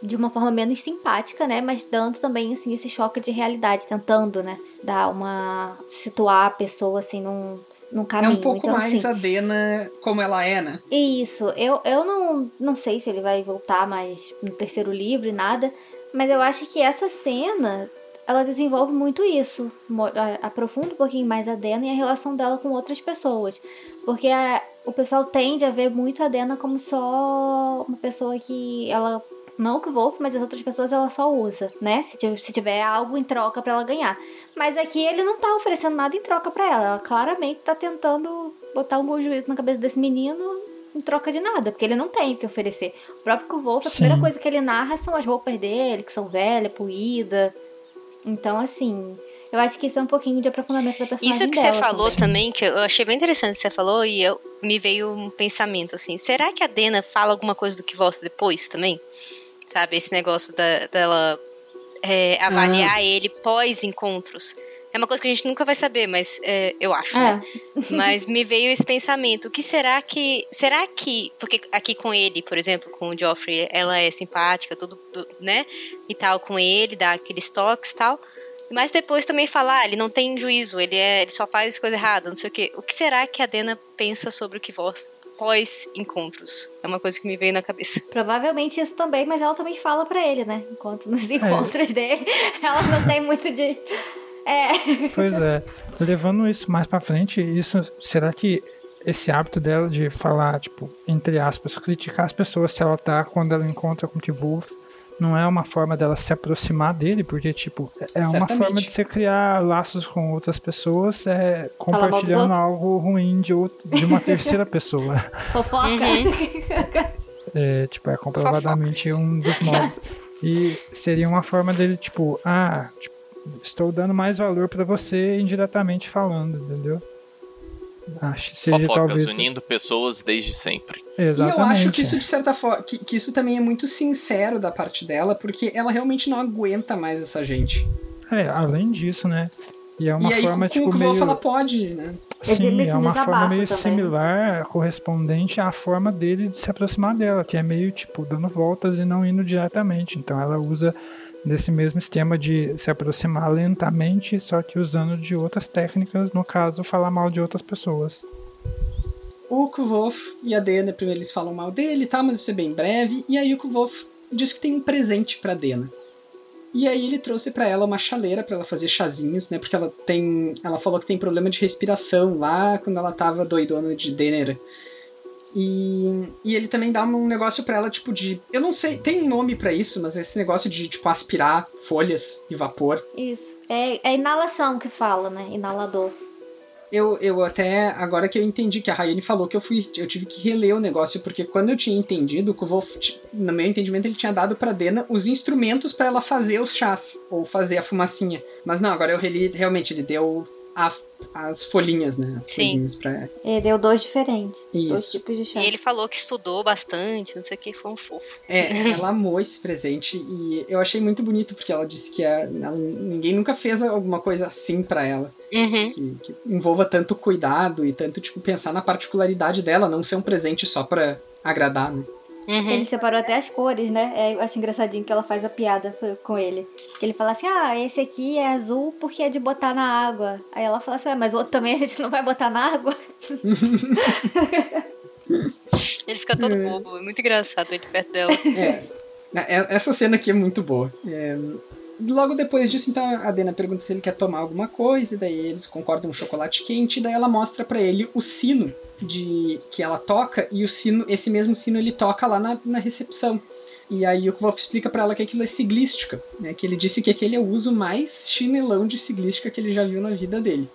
de uma forma menos simpática, né? Mas dando também, assim, esse choque de realidade, tentando, né? Dar uma. situar a pessoa, assim, num, num É caminho. um pouco então, mais assim, a Dena como ela é, né? Isso, eu, eu não, não sei se ele vai voltar mais no terceiro livro e nada, mas eu acho que essa cena, ela desenvolve muito isso, aprofunda um pouquinho mais a Dena e a relação dela com outras pessoas, porque a- o pessoal tende a ver muito a Dena como só uma pessoa que ela não que o Wolf, mas as outras pessoas ela só usa, né? Se tiver, se tiver algo em troca pra ela ganhar. Mas aqui ele não tá oferecendo nada em troca pra ela. Ela claramente tá tentando botar um bom juízo na cabeça desse menino em troca de nada, porque ele não tem o que oferecer. O próprio Wolf, a Sim. primeira coisa que ele narra são as roupas dele, que são velhas, poídas. Então, assim, eu acho que isso é um pouquinho de aprofundamento da personagem Isso que dela você falou também. também, que eu achei bem interessante que você falou, e eu, me veio um pensamento assim: será que a Dena fala alguma coisa do que volta depois também? Sabe, esse negócio da- dela é, avaliar ele pós-encontros. É uma coisa que a gente nunca vai saber, mas é, eu acho, É. né? Mas me veio esse pensamento. O que será que. Será que. Porque aqui com ele, por exemplo, com o Joffrey, ela é simpática, tudo, tu- né? E tal, com ele, dá aqueles toques e tal. Mas depois também falar, ah, ele não tem juízo, ele, é, ele só faz coisa errada, não sei o quê. O que será que a Dena pensa sobre o que voz pós-encontros? É uma coisa que me veio na cabeça. Provavelmente isso também, mas ela também fala pra ele, né? Enquanto nos encontros dele, ela não tem muito de. É. Pois é. Levando isso mais pra frente, isso será que esse hábito dela de falar, tipo, entre aspas, criticar as pessoas se ela tá quando ela encontra com o Kivulf, não é uma forma dela se aproximar dele, porque, tipo, é uma Certamente. forma de você criar laços com outras pessoas, é, compartilhando algo ruim de, out- de uma terceira pessoa. Fofoca. É, tipo, é comprovadamente Fofocas. um dos modos. E seria uma forma dele, tipo, ah, tipo, estou dando mais valor pra você indiretamente falando, entendeu? Acho que seria Fofocas, talvez. unindo pessoas desde sempre. Exatamente. E eu acho que isso, de certa forma, que, que isso também é muito sincero da parte dela, porque ela realmente não aguenta mais essa gente. É, além disso, né? E é uma e aí, forma, com, tipo, com o que meio. ela pode, né? Ele Sim, é uma forma meio também. similar, correspondente à forma dele de se aproximar dela, que é meio, tipo, dando voltas e não indo diretamente. Então ela usa desse mesmo esquema de se aproximar lentamente, só que usando de outras técnicas, no caso, falar mal de outras pessoas. O Kvolf e a Dena, primeiro eles falam mal dele, tá? Mas isso é bem breve. E aí o Kvolf diz que tem um presente pra Dena. E aí ele trouxe pra ela uma chaleira pra ela fazer chazinhos, né? Porque ela tem, ela falou que tem problema de respiração lá quando ela tava doidona de Denera. E, e ele também dá um negócio pra ela, tipo, de. Eu não sei, tem um nome pra isso, mas esse negócio de, tipo, aspirar folhas e vapor. Isso. É, é inalação que fala, né? Inalador. Eu, eu até, agora que eu entendi que a Rayane falou que eu fui, eu tive que reler o negócio, porque quando eu tinha entendido, que o Wolf, no meu entendimento, ele tinha dado pra Dena os instrumentos pra ela fazer os chás, ou fazer a fumacinha. Mas não, agora eu reli, realmente, ele deu a- as folhinhas, né? As Sim. folhinhas pra. Ele deu dois diferentes. Dois Isso. tipos de chá. E ele falou que estudou bastante, não sei o que, foi um fofo. É, ela amou esse presente e eu achei muito bonito, porque ela disse que a- ela- ninguém nunca fez alguma coisa assim pra ela. Uhum. que, que envolva tanto cuidado e tanto, tipo, pensar na particularidade dela, não ser um presente só pra agradar, né? Uhum. Ele separou até as cores, né? É, eu acho engraçadinho que ela faz a piada com ele. Que ele fala assim: ah, esse aqui é azul porque é de botar na água. Aí ela fala assim: ah, mas o outro também a gente não vai botar na água? Ele fica todo É. bobo, é muito engraçado ele perto dela. É, é- essa cena aqui é muito boa. É, logo depois disso, então, a Dena pergunta se ele quer tomar alguma coisa, e daí eles concordam um chocolate quente, e daí ela mostra pra ele o sino de que ela toca, e o sino, esse mesmo sino ele toca lá na, na recepção. E aí o Wolf explica pra ela que aquilo é siglística, né? Que ele disse que aquele é o uso mais chinelão de siglística que ele já viu na vida dele.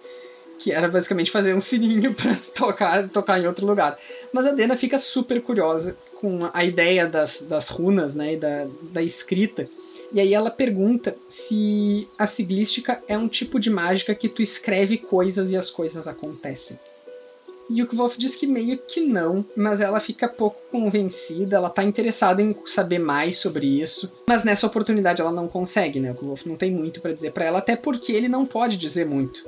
Que era basicamente fazer um sininho pra tocar, tocar em outro lugar. Mas a Dena fica super curiosa com a ideia das, das runas, né? E da, da escrita. E aí ela pergunta se a siglística é um tipo de mágica que tu escreve coisas e as coisas acontecem. E o Kvolf diz que meio que não, mas ela fica pouco convencida, ela tá interessada em saber mais sobre isso, mas nessa oportunidade ela não consegue, né? O Kvolf não tem muito pra dizer pra ela, até porque ele não pode dizer muito.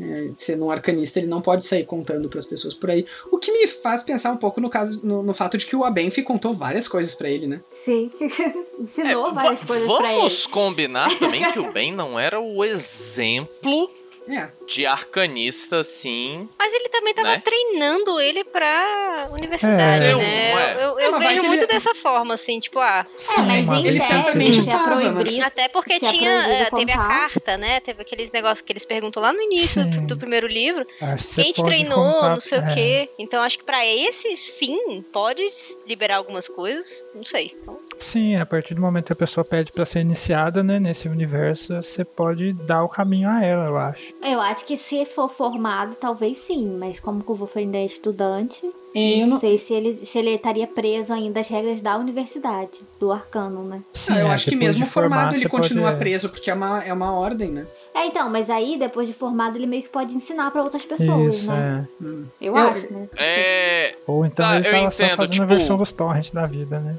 É, sendo um arcanista, ele não pode sair contando pras pessoas por aí. O que me faz pensar um pouco no caso no, no fato de que o Abenfi contou várias coisas pra ele, né? Sim. Ensinou É, várias coisas pra ele. Vamos combinar também que o Ben não era o exemplo É, de arcanista, assim. Mas ele também tava Né? treinando ele pra universidade, É. né? Eu, eu, É, eu vejo muito ele- dessa forma, assim, tipo, ah. É, mas Ele certamente é tava, mas- proibido. Até porque Se é tinha. eh, teve a carta, né? Teve aqueles negócios que eles perguntam lá no início Sim. do, do primeiro livro. Você Quem te treinou, contar- não sei é, o quê. Então acho que pra esse fim pode liberar algumas coisas. Não sei. Então, Sim, a partir do momento que a pessoa pede pra ser iniciada, né, nesse universo, você pode dar o caminho a ela, eu acho. Eu acho que se for formado, talvez sim, mas como o Wolf ainda é estudante, eu não não, sei se ele, se ele estaria preso ainda às regras da universidade, do arcano, né? Sim, não, eu é, acho que mesmo formar, formado ele você pode- continua é, preso, porque é uma, é uma ordem, né? É, então, mas aí, depois de formado, ele meio que pode ensinar pra outras pessoas, Isso, né? é. Eu, Eu- acho, né? É. Ou então Tá, ele eu tava só entendo, fazendo tipo- a versão dos torrents da vida, né?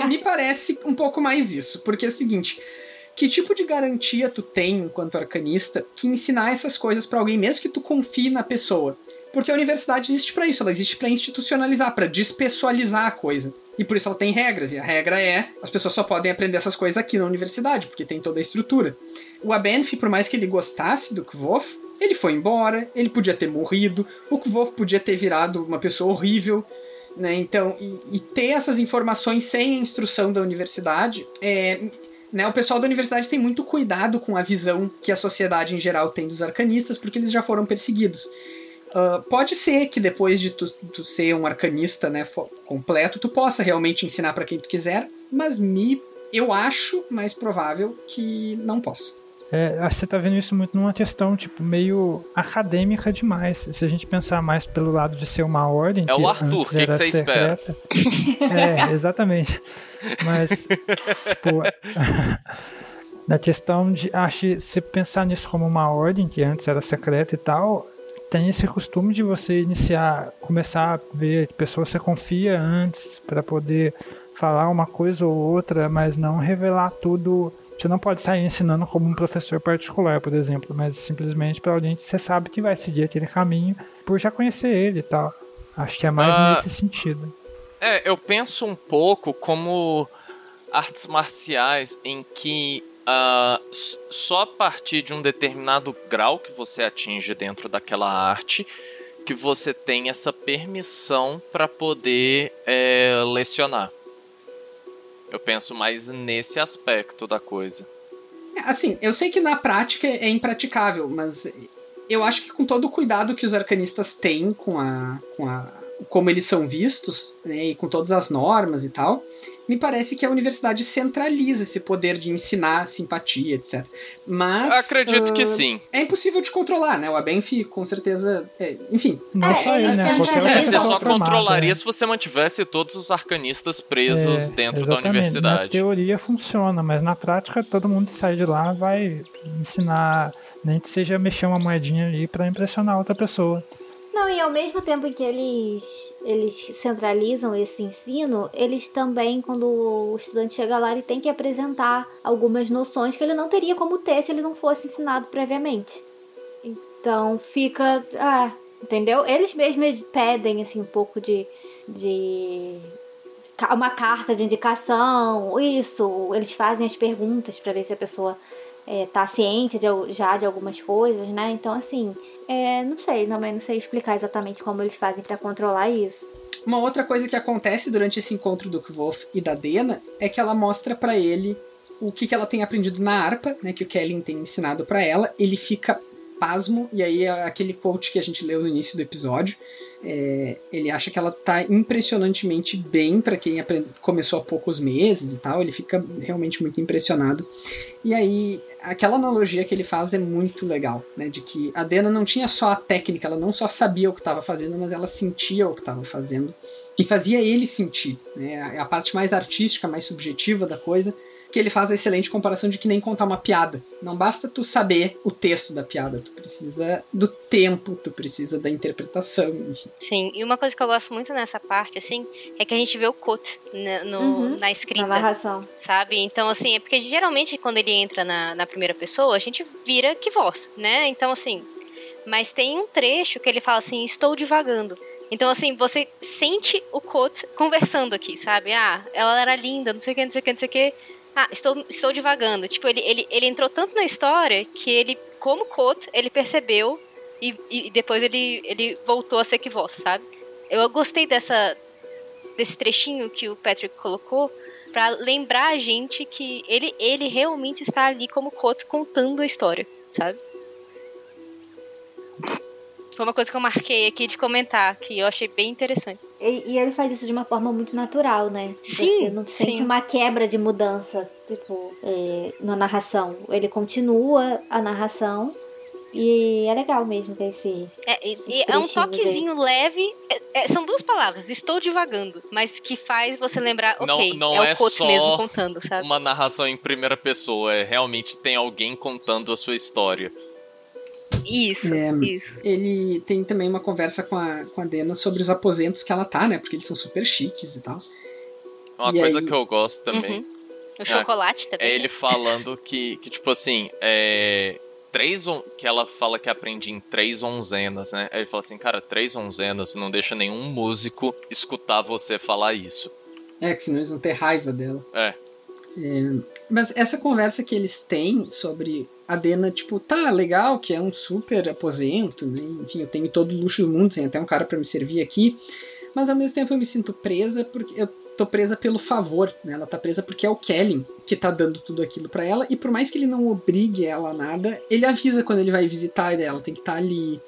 É, me parece um pouco mais isso, porque é o seguinte, que tipo de garantia tu tem enquanto arcanista que ensinar essas coisas para alguém mesmo que tu confie na pessoa? Porque a universidade existe para isso, ela existe para institucionalizar, para despessoalizar a coisa. E por isso ela tem regras, e a regra é: as pessoas só podem aprender essas coisas aqui na universidade, porque tem toda a estrutura. O Abenf, por mais que ele gostasse do Kvof, ele foi embora, ele podia ter morrido, o Kvof podia ter virado uma pessoa horrível, né? Então, e, e ter essas informações sem a instrução da universidade é, né, o pessoal da universidade tem muito cuidado com a visão que a sociedade em geral tem dos arcanistas, porque eles já foram perseguidos. Uh, pode ser que depois de tu, tu ser um arcanista né, completo, tu possa realmente ensinar para quem tu quiser, mas me, eu acho mais provável que não possa. É, você tá vendo isso muito numa questão, tipo, meio acadêmica demais. Se a gente pensar mais pelo lado de ser uma ordem. É o Arthur, o que, que, você secreta, espera? é, exatamente. Mas, tipo, na questão de. Acho se pensar nisso como uma ordem, que antes era secreta e tal, tem esse costume de você iniciar, começar a ver pessoas que você confia antes para poder falar uma coisa ou outra, mas não revelar tudo você não pode sair ensinando como um professor particular, por exemplo, mas simplesmente para alguém que você sabe que vai seguir aquele caminho por já conhecer ele e tal. Acho que é mais uh, nesse sentido. É, eu penso um pouco como artes marciais em que uh, só a partir de um determinado grau que você atinge dentro daquela arte que você tem essa permissão para poder é, lecionar. Eu penso mais nesse aspecto da coisa. Assim, eu sei que na prática é impraticável, mas eu acho que com todo o cuidado que os arcanistas têm com a, com a como eles são vistos, né, e com todas as normas e tal, me parece que a universidade centraliza esse poder de ensinar simpatia, etc. Mas. Acredito uh, que sim. É impossível de controlar, né? O Abenf, com certeza. É, enfim. Não é, só ele, né? É, você só controlaria se você mantivesse todos os arcanistas presos é, dentro exatamente. da universidade. Na teoria funciona, mas na prática todo mundo que sai de lá vai ensinar, nem que seja mexer uma moedinha ali para impressionar outra pessoa. Não, e ao mesmo tempo que eles, eles centralizam esse ensino, eles também, quando o estudante chega lá, ele tem que apresentar algumas noções que ele não teria como ter se ele não fosse ensinado previamente. Então fica. Ah, entendeu? Eles mesmos pedem assim, um pouco de. de uma carta de indicação, isso. Eles fazem as perguntas para ver se a pessoa é, tá ciente de, já de algumas coisas, né? Então, assim, é, não sei, também não sei explicar exatamente como eles fazem para controlar isso. Uma outra coisa que acontece durante esse encontro do Kvolf e da Dena é que ela mostra para ele o que, que ela tem aprendido na harpa, né, que o Kellen tem ensinado para ela. Ele fica pasmo, e aí é aquele quote que a gente leu no início do episódio. É, ele acha que ela tá impressionantemente bem para quem começou há poucos meses e tal. Ele fica realmente muito impressionado. E aí aquela analogia que ele faz é muito legal, né? De que a Dena não tinha só a técnica, ela não só sabia o que estava fazendo, mas ela sentia o que estava fazendo e fazia ele sentir, né? A parte mais artística, mais subjetiva da coisa que ele faz a excelente comparação de que nem contar uma piada. Não basta tu saber o texto da piada, tu precisa do tempo, tu precisa da interpretação, enfim. Sim, e uma coisa que eu gosto muito nessa parte, assim, é que a gente vê o Kot na, no, uhum, na escrita. Na narração. Sabe? Então, assim, é porque geralmente quando ele entra na, na primeira pessoa, a gente vira que voz, né? Então, assim, mas tem um trecho que ele fala assim, estou divagando. Então, assim, você sente o Kot conversando aqui, sabe? Ah, ela era linda, não sei o que, não sei o que, não sei o que. Ah, estou, estou divagando. Tipo, ele, ele, ele entrou tanto na história que ele, como Kot, ele percebeu e, e depois ele, ele voltou a ser que voz, sabe? Eu gostei dessa, desse trechinho que o Patrick colocou para lembrar a gente que ele, ele realmente está ali como Kot contando a história, sabe? Foi uma coisa que eu marquei aqui de comentar, que eu achei bem interessante. E, e ele faz isso de uma forma muito natural, né? Sim. Você não sente sim. uma quebra de mudança, tipo, é, na narração. Ele continua a narração. E é legal mesmo ver esse. É, e, é um toquezinho aí. leve. É, é, são duas palavras, estou divagando, mas que faz você lembrar, ok, não, não é o é coach mesmo contando, sabe? Uma narração em primeira pessoa, é realmente tem alguém contando a sua história. Isso, é, isso. Ele tem também uma conversa com a, com a Dena sobre os aposentos que ela tá, né? Porque eles são super chiques e tal. Uma e coisa aí... que eu gosto também. Uhum. O chocolate também. É né? ele falando que, que tipo assim, é. Três on... que ela fala que aprende em três onzenas, né? Aí ele fala assim, cara, três onzenas não deixa nenhum músico escutar você falar isso. É, que senão eles vão ter raiva dela. É. É, mas essa conversa que eles têm sobre a Dena, tipo, tá legal, que é um super aposento? Enfim, eu tenho todo o luxo do mundo, tem até um cara para me servir aqui. Mas ao mesmo tempo eu me sinto presa porque eu tô presa pelo favor, né? Ela tá presa porque é o Kellen que tá dando tudo aquilo para ela. E por mais que ele não obrigue ela a nada, ele avisa quando ele vai visitar ela, tem que estar tá ali.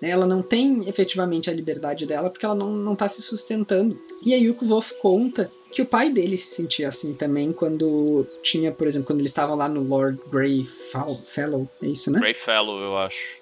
Né? Ela não tem efetivamente a liberdade dela porque ela não, não tá se sustentando. E aí o Wolf conta que o pai dele se sentia assim também quando tinha, por exemplo, quando eles estavam lá no Lord Grey Fellow, é isso, né? Grey Fellow, eu acho.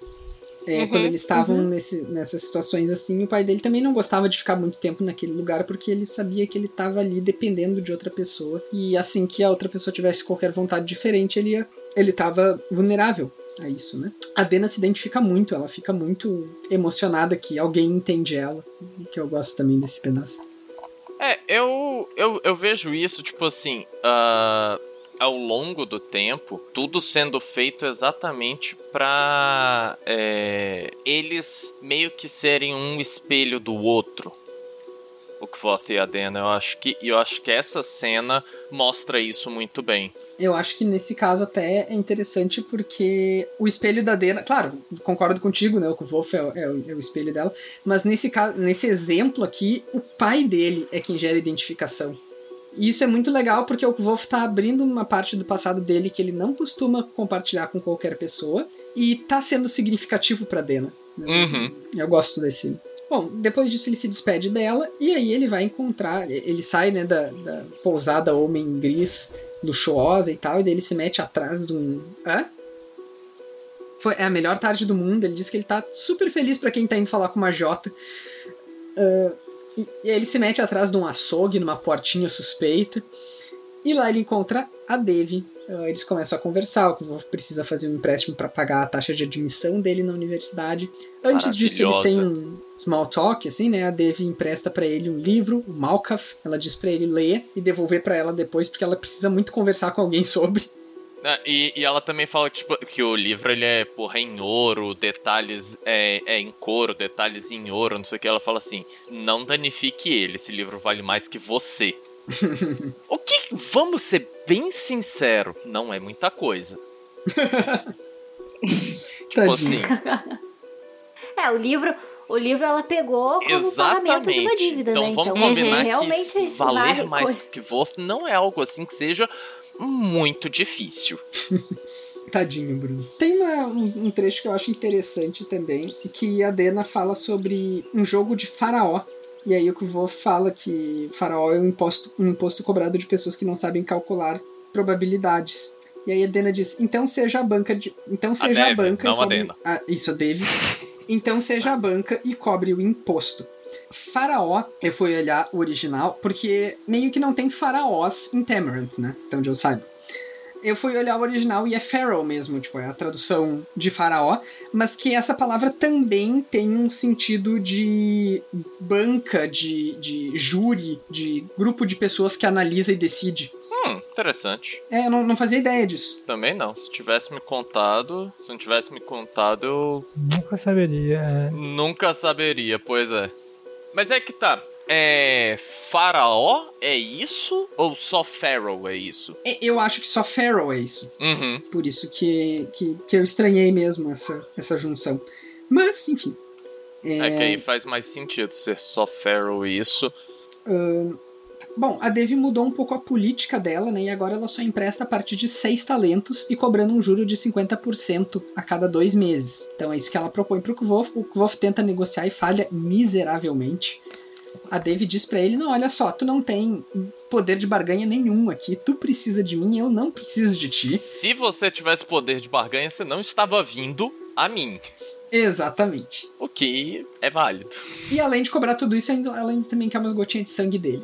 É, uhum, quando eles estavam uhum. nesse, nessas situações assim, o pai dele também não gostava de ficar muito tempo naquele lugar porque ele sabia que ele estava ali dependendo de outra pessoa. E assim que a outra pessoa tivesse qualquer vontade diferente, ele ia, ele estava vulnerável a isso, né? A Dena se identifica muito, ela fica muito emocionada que alguém entende ela, que eu gosto também desse pedaço. É, eu, eu, eu vejo isso, tipo assim, uh, ao longo do tempo, tudo sendo feito exatamente para é, eles meio que serem um espelho do outro. O Kvoth e a Dena, eu acho que eu acho que essa cena mostra isso muito bem. Eu acho que nesse caso até é interessante porque o espelho da Dena, claro, concordo contigo, né? O Wolf é, é, é, o espelho dela, mas nesse caso, nesse exemplo aqui, o pai dele é quem gera identificação. E isso é muito legal porque o Wolf tá abrindo uma parte do passado dele que ele não costuma compartilhar com qualquer pessoa e tá sendo significativo pra Dena. Uhum. Eu gosto desse. Bom, depois disso ele se despede dela e aí ele vai encontrar. Ele sai né, da, da pousada Homem Gris luxuosa e tal, e daí ele se mete atrás de um. Hã? Foi, é a melhor tarde do mundo. Ele diz que ele tá super feliz para quem tá indo falar com uma Jota. Uh, e, e ele se mete atrás de um açougue, numa portinha suspeita. E lá ele encontra a Devi. Uh, eles começam a conversar. O Wolf precisa fazer um empréstimo para pagar a taxa de admissão dele na universidade. Antes disso, eles têm um small talk, assim, né? A Devi empresta para ele um livro, o Malkaf. Ela diz para ele ler e devolver para ela depois, porque ela precisa muito conversar com alguém sobre. Ah, e, e, ela também fala que, tipo, que o livro ele é porra em ouro, detalhes é, é, em couro, detalhes em ouro, não sei o que. Ela fala assim: não danifique ele, esse livro vale mais que você. O que, vamos ser bem sincero, não é muita coisa. tipo assim. É, o livro. O livro ela pegou como Exatamente. pagamento de uma dívida, então, né? Vamos então, combinar realmente que valer vale mais coisa. que você não é algo assim que seja muito difícil. Tadinho, Bruno. Tem uma, um, um, trecho que eu acho interessante também, que a Dena fala sobre um jogo de faraó. E aí o Kuvô fala que faraó é um imposto, um imposto cobrado de pessoas que não sabem calcular probabilidades. E aí a Dena diz: então seja a banca de. Então seja a, a banca. Não cobre... a Dena. Ah, isso, a Dave. então seja a banca e cobre o imposto. Faraó, eu fui olhar o original, porque meio que não tem faraós em Tamarind, né? Então, onde eu saiba. Eu fui olhar o original e é Pharaoh mesmo, tipo, é a tradução de faraó, mas que essa palavra também tem um sentido de banca, de, de júri, de grupo de pessoas que analisa e decide. Hum, interessante. É, eu não, não fazia ideia disso. Também não. Se tivesse me contado, se não tivesse me contado, eu. Nunca saberia. É. Nunca saberia, pois é. Mas é que tá. É. Faraó é isso? Ou só Pharaoh é isso? É, eu acho que só Pharaoh é isso. Uhum. Por isso que, que, que eu estranhei mesmo essa, essa junção. Mas, enfim. É... é que aí faz mais sentido ser só Pharaoh isso. Uh, bom, a Devi mudou um pouco a política dela, né? E agora ela só empresta a partir de seis talentos e cobrando um juro de 50% a cada dois meses. Então é isso que ela propõe pro Kvof. O Kvof tenta negociar e falha miseravelmente a Dave diz para ele: Não, olha só, tu não tem poder de barganha nenhum aqui. Tu precisa de mim, eu não preciso de ti. Se você tivesse poder de barganha, você não estava vindo a mim. Exatamente. O que é válido. E além de cobrar tudo isso, ela também quer umas gotinhas de sangue dele.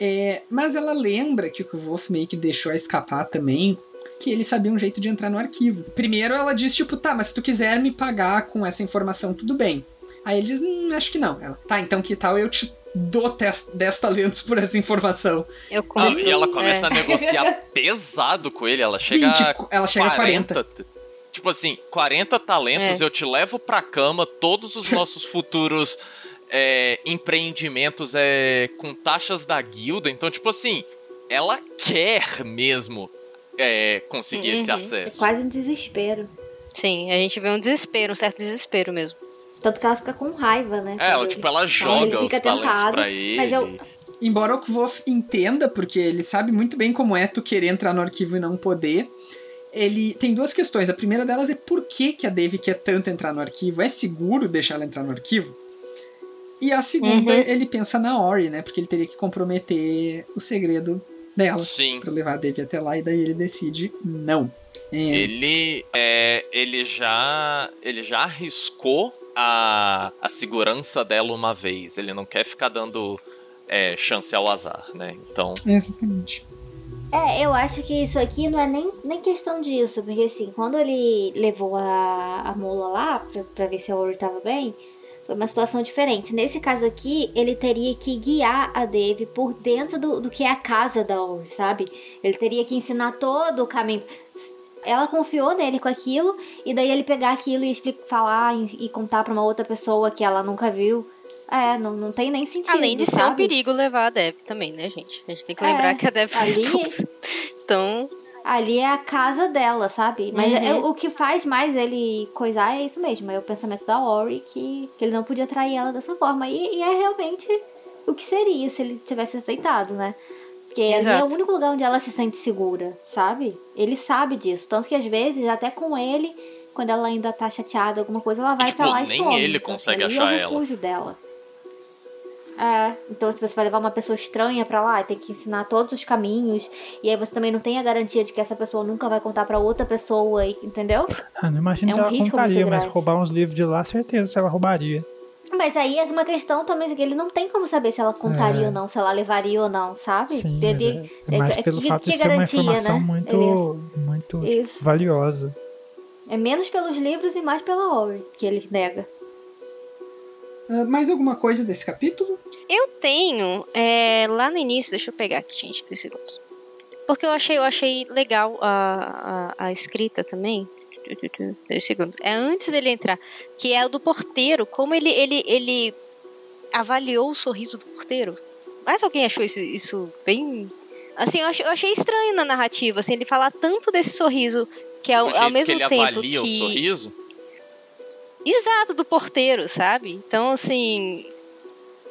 É, mas ela lembra que o Wolf meio que deixou escapar também que ele sabia um jeito de entrar no arquivo. Primeiro ela diz, tipo, tá, mas se tu quiser me pagar com essa informação, tudo bem. Aí ele diz, hum, acho que não. Ela, tá, então que tal eu te dou 10 talentos por essa informação. Eu Ah, compro. e ela começa é. a negociar pesado com ele. Ela chega 20, a ela chega a 40. Tipo assim, 40 talentos, É. eu te levo pra cama todos os nossos futuros é, empreendimentos é, com taxas da guilda. Então, tipo assim, ela quer mesmo é, conseguir esse Uhum. É acesso. quase um desespero. Sim, a gente vê um desespero, um certo desespero mesmo. Tanto que ela fica com raiva, né? É, ela, tipo, ela joga ele os talentos tentado, pra ele. mas eu- Embora o Kvof entenda, porque ele sabe muito bem como é tu querer entrar no arquivo e não poder, ele tem duas questões. A primeira delas é por que, que a Devi quer tanto entrar no arquivo? É seguro deixar ela entrar no arquivo? E a segunda, Uhum. ele pensa na Ori, né? Porque ele teria que comprometer o segredo dela Sim. pra levar a Devi até lá, e daí ele decide não. Ele é, ele já ele já arriscou a, a segurança dela uma vez. Ele não quer ficar dando é, chance ao azar, né? Então, Exatamente. É, eu acho que isso aqui não é nem, nem questão disso, porque assim, quando ele levou a, a mula lá pra, pra ver se a Ori tava bem, foi uma situação diferente. Nesse caso aqui, ele teria que guiar a Dave por dentro do, do que é a casa da Ori, sabe? Ele teria que ensinar todo o caminho. Ela confiou nele com aquilo, e daí ele pegar aquilo e explicar, falar e, e contar pra uma outra pessoa que ela nunca viu. É, não, não tem nem sentido. Além de ser um sabe? perigo levar a Dev também, né, gente? A gente tem que É, lembrar que a Dev foi ali- expulsa. Então, Ali é a casa dela, sabe? Mas Uhum. é- o que faz mais ele coisar é isso mesmo. É o pensamento da Ori que, que ele não podia trair ela dessa forma. E, e é realmente o que seria se ele tivesse aceitado, né? Porque ali é Exato. o único lugar onde ela se sente segura, sabe? Ele sabe disso. Tanto que às vezes, até com ele, quando ela ainda tá chateada, alguma coisa, ela vai tipo, pra lá e nem some. ele Então, consegue ali achar é o ela. refúgio dela. É, então se você vai levar uma pessoa estranha pra lá, tem que ensinar todos os caminhos, e aí você também não tem a garantia de que essa pessoa nunca vai contar pra outra pessoa, entendeu? Ah, não imagino É que um ela risco contaria, mas roubar uns livros de lá, certeza, ela roubaria. Mas aí é uma questão também que ele não tem como saber se ela contaria É. ou não, se ela levaria ou não, sabe? Sim, mas Ele- é, é mais é- pelo que- fato que de ser uma garantia, informação né? muito, muito tipo, Isso. valiosa. É menos pelos livros e mais pela Ori que ele nega. Ah, mais alguma coisa desse capítulo? eu tenho é, lá no início, deixa eu pegar aqui, gente, dois segundos. Porque eu achei, eu achei legal a, a, a escrita também. Dois segundos. É antes dele entrar. Que é o do porteiro. Como ele, ele, ele avaliou o sorriso do porteiro. Mas alguém achou isso, isso bem. Assim, eu achei, eu achei estranho na narrativa. Assim, ele falar tanto desse sorriso. Que ao, o ao jeito mesmo que ele tempo avalia que. o sorriso. Exato, do porteiro, sabe? Então, assim.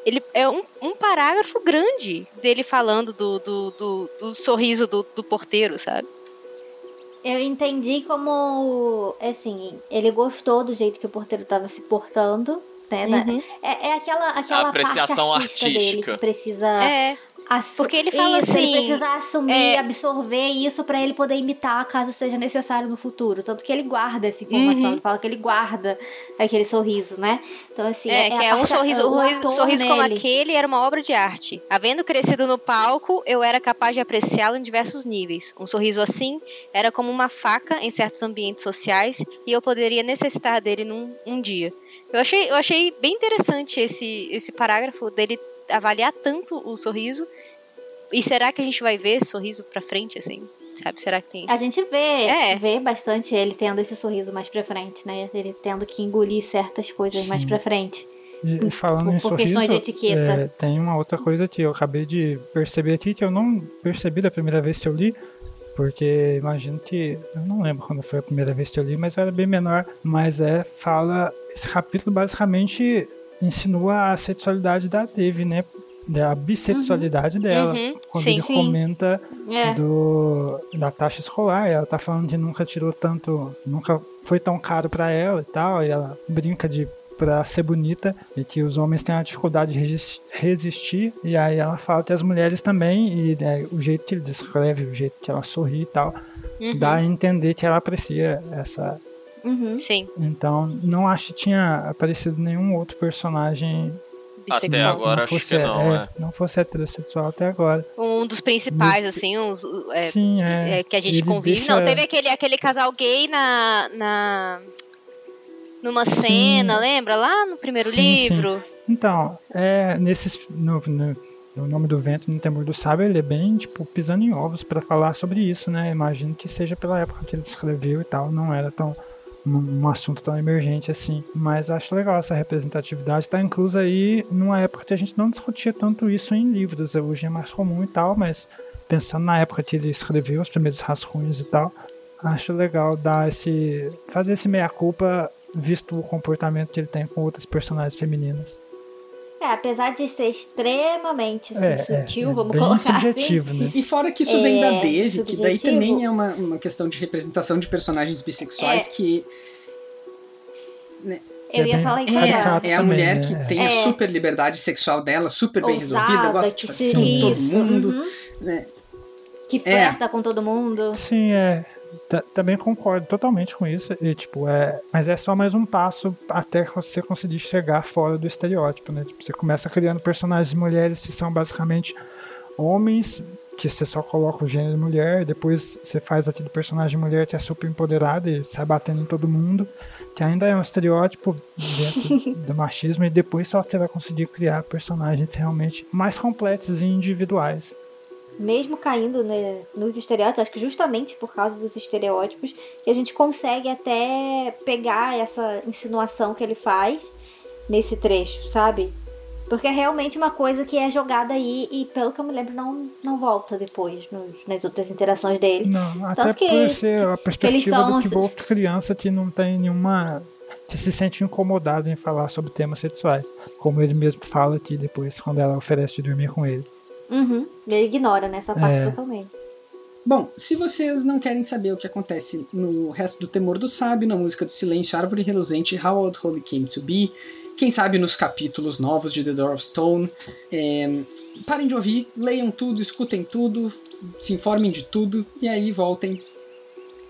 Ele é um, um parágrafo grande dele falando do, do, do, do sorriso do, do porteiro, sabe? Eu entendi como, assim, ele gostou do jeito que o porteiro tava se portando, né? Da- Uhum. É, é aquela, aquela apreciação parte artística, dele artística. que precisa É, assu- porque ele fala isso, assim, ele precisa assumir, é- absorver isso pra ele poder imitar caso seja necessário no futuro. Tanto que ele guarda essa informação, Uhum. ele fala que ele guarda aquele sorriso, né? Então assim, é, a que é um parte- sorriso, um sorriso, como aquele era uma obra de arte. Havendo crescido no palco, eu era capaz de apreciá-lo em diversos níveis. Um sorriso assim era como uma faca em certos ambientes sociais e eu poderia necessitar dele num um dia. Eu achei, eu achei bem interessante esse, esse parágrafo dele avaliar tanto o sorriso. E será que a gente vai ver esse sorriso pra frente, assim? Sabe? Será que tem. A gente vê, É. vê bastante ele tendo esse sorriso mais pra frente, né? Ele tendo que engolir certas coisas mais Sim. pra frente. E, e falando por- em por sorriso, questões de etiqueta. é, tem uma outra coisa que eu acabei de perceber aqui que eu não percebi da primeira vez que eu li, porque imagino que eu não lembro quando foi a primeira vez que eu li, mas eu era bem menor. Mas é fala esse capítulo basicamente insinua a sexualidade da Dave, né? Da bissexualidade dela. Uhum, Quando sim. ele Sim. comenta É. do, da taxa escolar. Ela tá falando que nunca tirou tanto, nunca foi tão caro pra ela e tal. E ela brinca de pra ser bonita e que os homens têm a dificuldade de resistir. E aí ela fala que as mulheres também, e né, o jeito que ele descreve, o jeito que ela sorri e tal, Uhum. dá a entender que ela aprecia essa. Uhum. Sim, Então, não acho que tinha aparecido nenhum outro personagem Até bissexual. agora não acho fosse, que não, é. não fosse heterossexual até agora. Um dos principais, Nos- assim, os, é, Sim, é. é, que a gente Ele convive. deixa- Não, teve aquele, aquele casal gay na. na numa Sim. cena, lembra? Lá no primeiro Sim, sim. livro. Então, é, nesses, no, no, no Nome do Vento, no Temor do Sábio, ele é bem, tipo, pisando em ovos para falar sobre isso, né? Imagino que seja pela época que ele escreveu e tal, não era tão um, assunto tão emergente assim. Mas acho legal essa representatividade, está inclusa aí numa época que a gente não discutia tanto isso em livros, hoje é mais comum e tal, mas pensando na época que ele escreveu os primeiros rascunhos e tal, acho legal dar esse fazer esse meia culpa visto o comportamento que ele tem com outras personagens femininas. É, apesar de ser extremamente assim, É, é, sutil, é vamos bem colocar subjetivo, assim. né? E fora que isso vem da É, Dev, que daí também é uma, uma questão de representação de personagens bissexuais É. que Eu É ia falar isso agora. é a também, mulher né? que tem É. a super liberdade sexual dela, super bem resolvida, Ousada, gosta de fazer com todo mundo. uhum, né? que flerta com todo mundo. Sim, é. Ta- Também concordo totalmente com isso. E, tipo, é, mas é só mais um passo até você conseguir chegar fora do estereótipo, né? Tipo, você começa criando personagens mulheres que são basicamente homens, que você só coloca o gênero mulher, depois você faz aquele personagem mulher que é super empoderada e sai batendo em todo mundo, que ainda é um estereótipo dentro do machismo, e depois só você vai conseguir criar personagens realmente mais completos e individuais. Mesmo caindo né, nos estereótipos, acho que justamente por causa dos estereótipos, que a gente consegue até pegar essa insinuação que ele faz nesse trecho, sabe? Porque é realmente uma coisa que é jogada aí e, pelo que eu me lembro, não, não volta depois nos- nas outras interações dele. Não, até Tanto que- por ser a perspectiva são do que Wolf criança que não tem nenhuma. que se sente incomodado em falar sobre temas sexuais. Como ele mesmo fala aqui depois, quando ela oferece de dormir com ele. Uhum. Ele ignora nessa parte É. totalmente. Bom, se vocês não querem saber o que acontece no resto do Temor do Sábio, na música do Silêncio, Árvore Reluzente, How Old Holy Came to Be, quem sabe nos capítulos novos de The Door of Stone, é, parem de ouvir, leiam tudo, escutem tudo, se informem de tudo e aí voltem.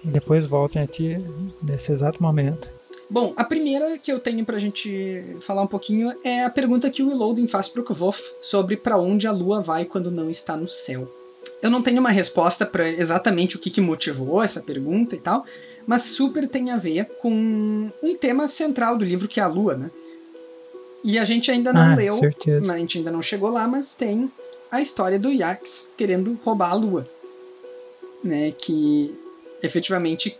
Depois voltem aqui nesse exato momento. Bom, a primeira que eu tenho pra gente falar um pouquinho é a pergunta que o Willowden faz pro Kvof sobre pra onde a lua vai quando não está no céu. Eu não tenho uma resposta pra exatamente o que, que motivou essa pergunta e tal, mas super tem a ver com um tema central do livro que é a lua, né? E a gente ainda não ah, leu, certeza. a gente ainda não chegou lá, mas tem a história do Yax querendo roubar a lua. Né, que efetivamente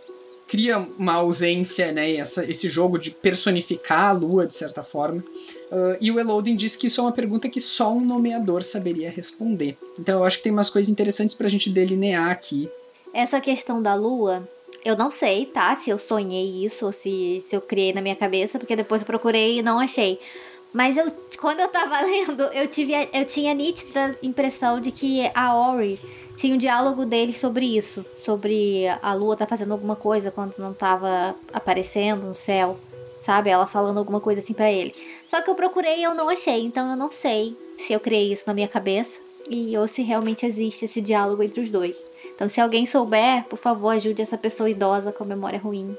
cria uma ausência, né, essa, esse jogo de personificar a lua de certa forma. Uh, e o Elodin diz que isso é uma pergunta que só um nomeador saberia responder. Então eu acho que tem umas coisas interessantes pra gente delinear aqui. Essa questão da lua, eu não sei, tá? Se eu sonhei isso ou se, se eu criei na minha cabeça, porque depois eu procurei e não achei. Mas eu, quando eu tava lendo, eu, tive, eu tinha a nítida impressão de que a Ori tinha um diálogo dele sobre isso. Sobre a lua tá fazendo alguma coisa quando não tava aparecendo no céu. Sabe? Ela falando alguma coisa assim pra ele. Só que eu procurei e eu não achei. Então eu não sei se eu criei isso na minha cabeça. E ou se realmente existe esse diálogo entre os dois. Então, se alguém souber, por favor, ajude essa pessoa idosa com memória ruim.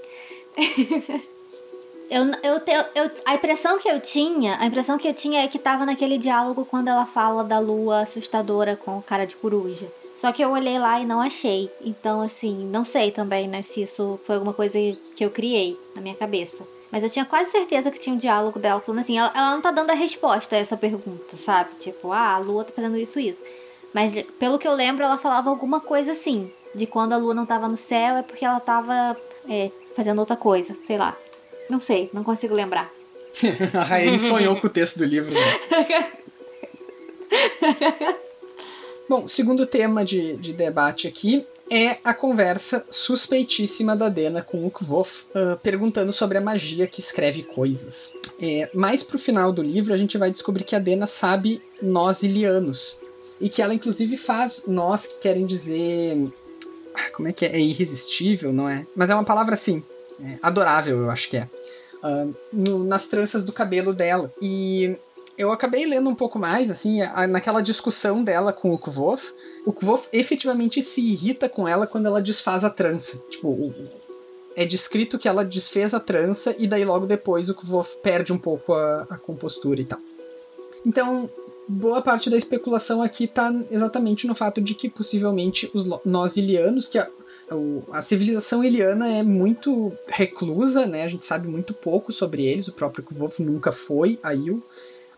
eu, eu, eu, a impressão que eu tinha, a impressão que eu tinha é que tava naquele diálogo quando ela fala da lua assustadora com cara de coruja. Só que eu olhei lá e não achei. Então, assim, não sei também, né, se isso foi alguma coisa que eu criei na minha cabeça. Mas eu tinha quase certeza que tinha um diálogo dela falando assim, ela, ela não tá dando a resposta a essa pergunta, sabe? Tipo, ah, a lua tá fazendo isso isso. Mas pelo que eu lembro, ela falava alguma coisa assim. De quando a lua não tava no céu é porque ela tava é, fazendo outra coisa, sei lá. Não sei, não consigo lembrar. a Raine sonhou com o texto do livro. Né? Bom, segundo tema de, de debate aqui é a conversa suspeitíssima da Dena com o Kvof, ah, perguntando sobre a magia que escreve coisas. É, mais pro final do livro, a gente vai descobrir que a Dena sabe nós ilianos. E que ela, inclusive, faz nós que querem dizer. ah, Como é que é? É irresistível, não é? Mas é uma palavra assim. é, adorável, eu acho que é. Ah, no- nas tranças do cabelo dela. E eu acabei lendo um pouco mais, assim, a- naquela discussão dela com o Kvof. O Kvof efetivamente se irrita com ela quando ela desfaz a trança. Tipo, o- é descrito que ela desfez a trança e daí logo depois o Kvof perde um pouco a, a compostura e tal. Então, boa parte da especulação aqui tá exatamente no fato de que possivelmente os nós ilianos, que a, a civilização iliana é muito reclusa, né? A gente sabe muito pouco sobre eles, o próprio Kvof nunca foi a Il.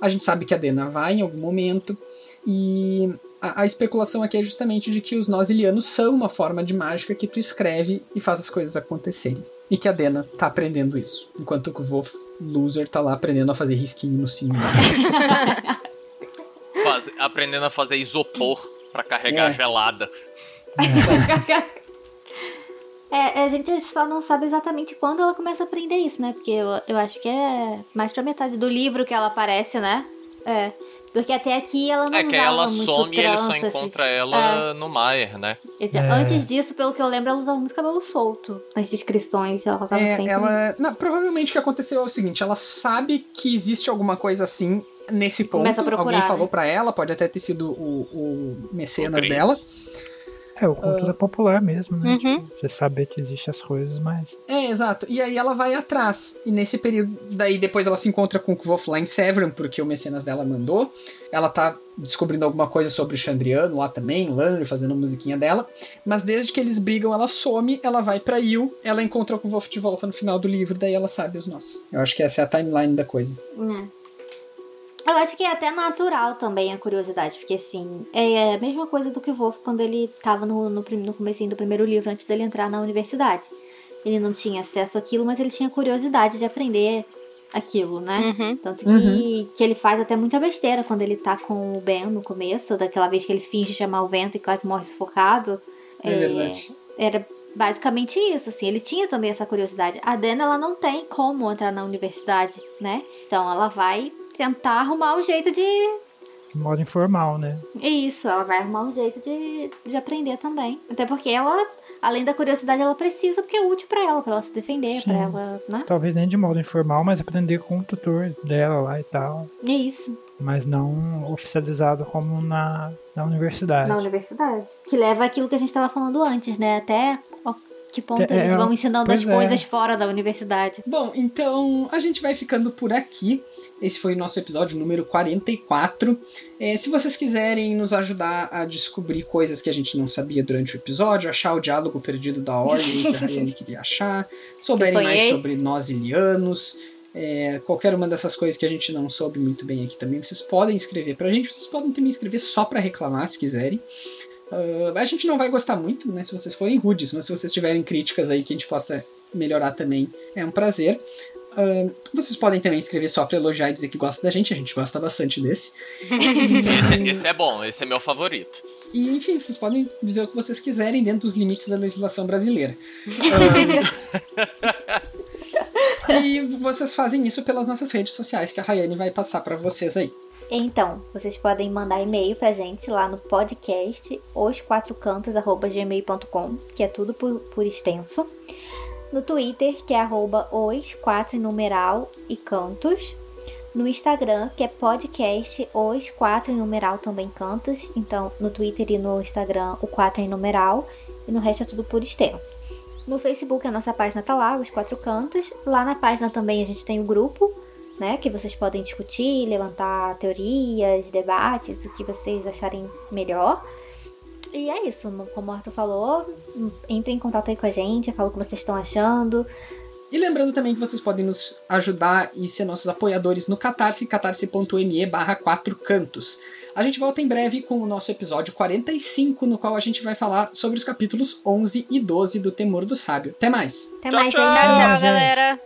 A gente sabe que a Dena vai em algum momento. E a, a, especulação aqui é justamente de que os nós ilianos são uma forma de mágica que tu escreve e faz as coisas acontecerem. E que a Dena tá aprendendo isso. Enquanto o Wolf Loser tá lá aprendendo a fazer risquinho no sino. Faz, aprendendo a fazer isopor para carregar é. gelada. É, a gente só não sabe exatamente quando ela começa a aprender isso, né? Porque eu, eu acho que é mais pra metade do livro que ela aparece, né? É. Porque até aqui ela não É que ela some e ele só encontra ela é. no Maier, né? É. Antes disso, pelo que eu lembro, ela usava muito cabelo solto nas descrições. Ela tava é, sempre... ela... Não, provavelmente o que aconteceu é o seguinte, ela sabe que existe alguma coisa assim nesse ponto. Alguém falou né? para ela, pode até ter sido o, o mecenas o dela. É, o cultura uh, popular mesmo, né? Uhum. Tipo, você saber que existem as coisas, mas. É, exato. E aí ela vai atrás. E nesse período, daí depois ela se encontra com o Kvof lá em Severin, porque o mecenas dela mandou. Ela tá descobrindo alguma coisa sobre o Chandriano lá também, Landry fazendo a musiquinha dela. Mas desde que eles brigam, ela some, ela vai pra Il, ela encontra o Kvof de volta no final do livro, daí ela sabe os nossos. Eu acho que essa é a timeline da coisa. É. Eu acho que é até natural também a curiosidade, porque assim, é a mesma coisa do que o Wolf quando ele estava no, no, no comecinho do primeiro livro, antes dele entrar na universidade. Ele não tinha acesso àquilo, mas ele tinha curiosidade de aprender aquilo, né? Uhum. Tanto que, uhum. que ele faz até muita besteira quando ele tá com o Ben no começo, daquela vez que ele finge chamar o vento e quase morre sufocado. É, é verdade. Era basicamente isso, assim, ele tinha também essa curiosidade. A Dana, ela não tem como entrar na universidade, né? Então ela vai tentar arrumar um jeito de. De modo informal, né? Isso, ela vai arrumar um jeito de, de aprender também. Até porque ela, além da curiosidade, ela precisa, porque é útil para ela, para ela se defender, para ela, né? Talvez nem de modo informal, mas aprender com o tutor dela lá e tal. Isso. Mas não oficializado como na, na universidade. Na universidade. Que leva aquilo que a gente estava falando antes, né? Até que ponto é, eles vão ensinando as é. coisas fora da universidade. Bom, então a gente vai ficando por aqui. Esse foi o nosso episódio número 44. É, se vocês quiserem nos ajudar a descobrir coisas que a gente não sabia durante o episódio, achar o diálogo perdido da ordem que a Rayane queria achar, souberem mais sobre nós ilianos, é, qualquer uma dessas coisas que a gente não soube muito bem aqui também, vocês podem escrever pra gente. Vocês podem também escrever só para reclamar se quiserem. Uh, a gente não vai gostar muito, né, se vocês forem rudes, mas se vocês tiverem críticas aí que a gente possa melhorar também, é um prazer. Uh, vocês podem também escrever só pra elogiar e dizer que gosta da gente, a gente gosta bastante desse. esse, esse, é bom, esse é meu favorito. E, enfim, vocês podem dizer o que vocês quiserem dentro dos limites da legislação brasileira. Uh, e vocês fazem isso pelas nossas redes sociais, que a Rayane vai passar para vocês aí. Então, vocês podem mandar e-mail pra gente lá no podcast osquatrocantos.gmail.com, que é tudo por, por extenso no Twitter, que é arroba os 4 numeral e cantos, no Instagram, que é podcast os 4 numeral também cantos, então no Twitter e no Instagram o 4 em numeral, e no resto é tudo por extenso. No Facebook a nossa página tá lá, os quatro cantos. Lá na página também a gente tem o grupo, né, que vocês podem discutir, levantar teorias, debates, o que vocês acharem melhor. E é isso, como o Arthur falou, entre em contato aí com a gente, fala o que vocês estão achando. E lembrando também que vocês podem nos ajudar e ser nossos apoiadores no Catarse, catarse.me barra 4 cantos. A gente volta em breve com o nosso episódio 45, no qual a gente vai falar sobre os capítulos 11 e 12 do Temor do Sábio. Até mais! Até mais, tchau, gente! Tchau, tchau, galera!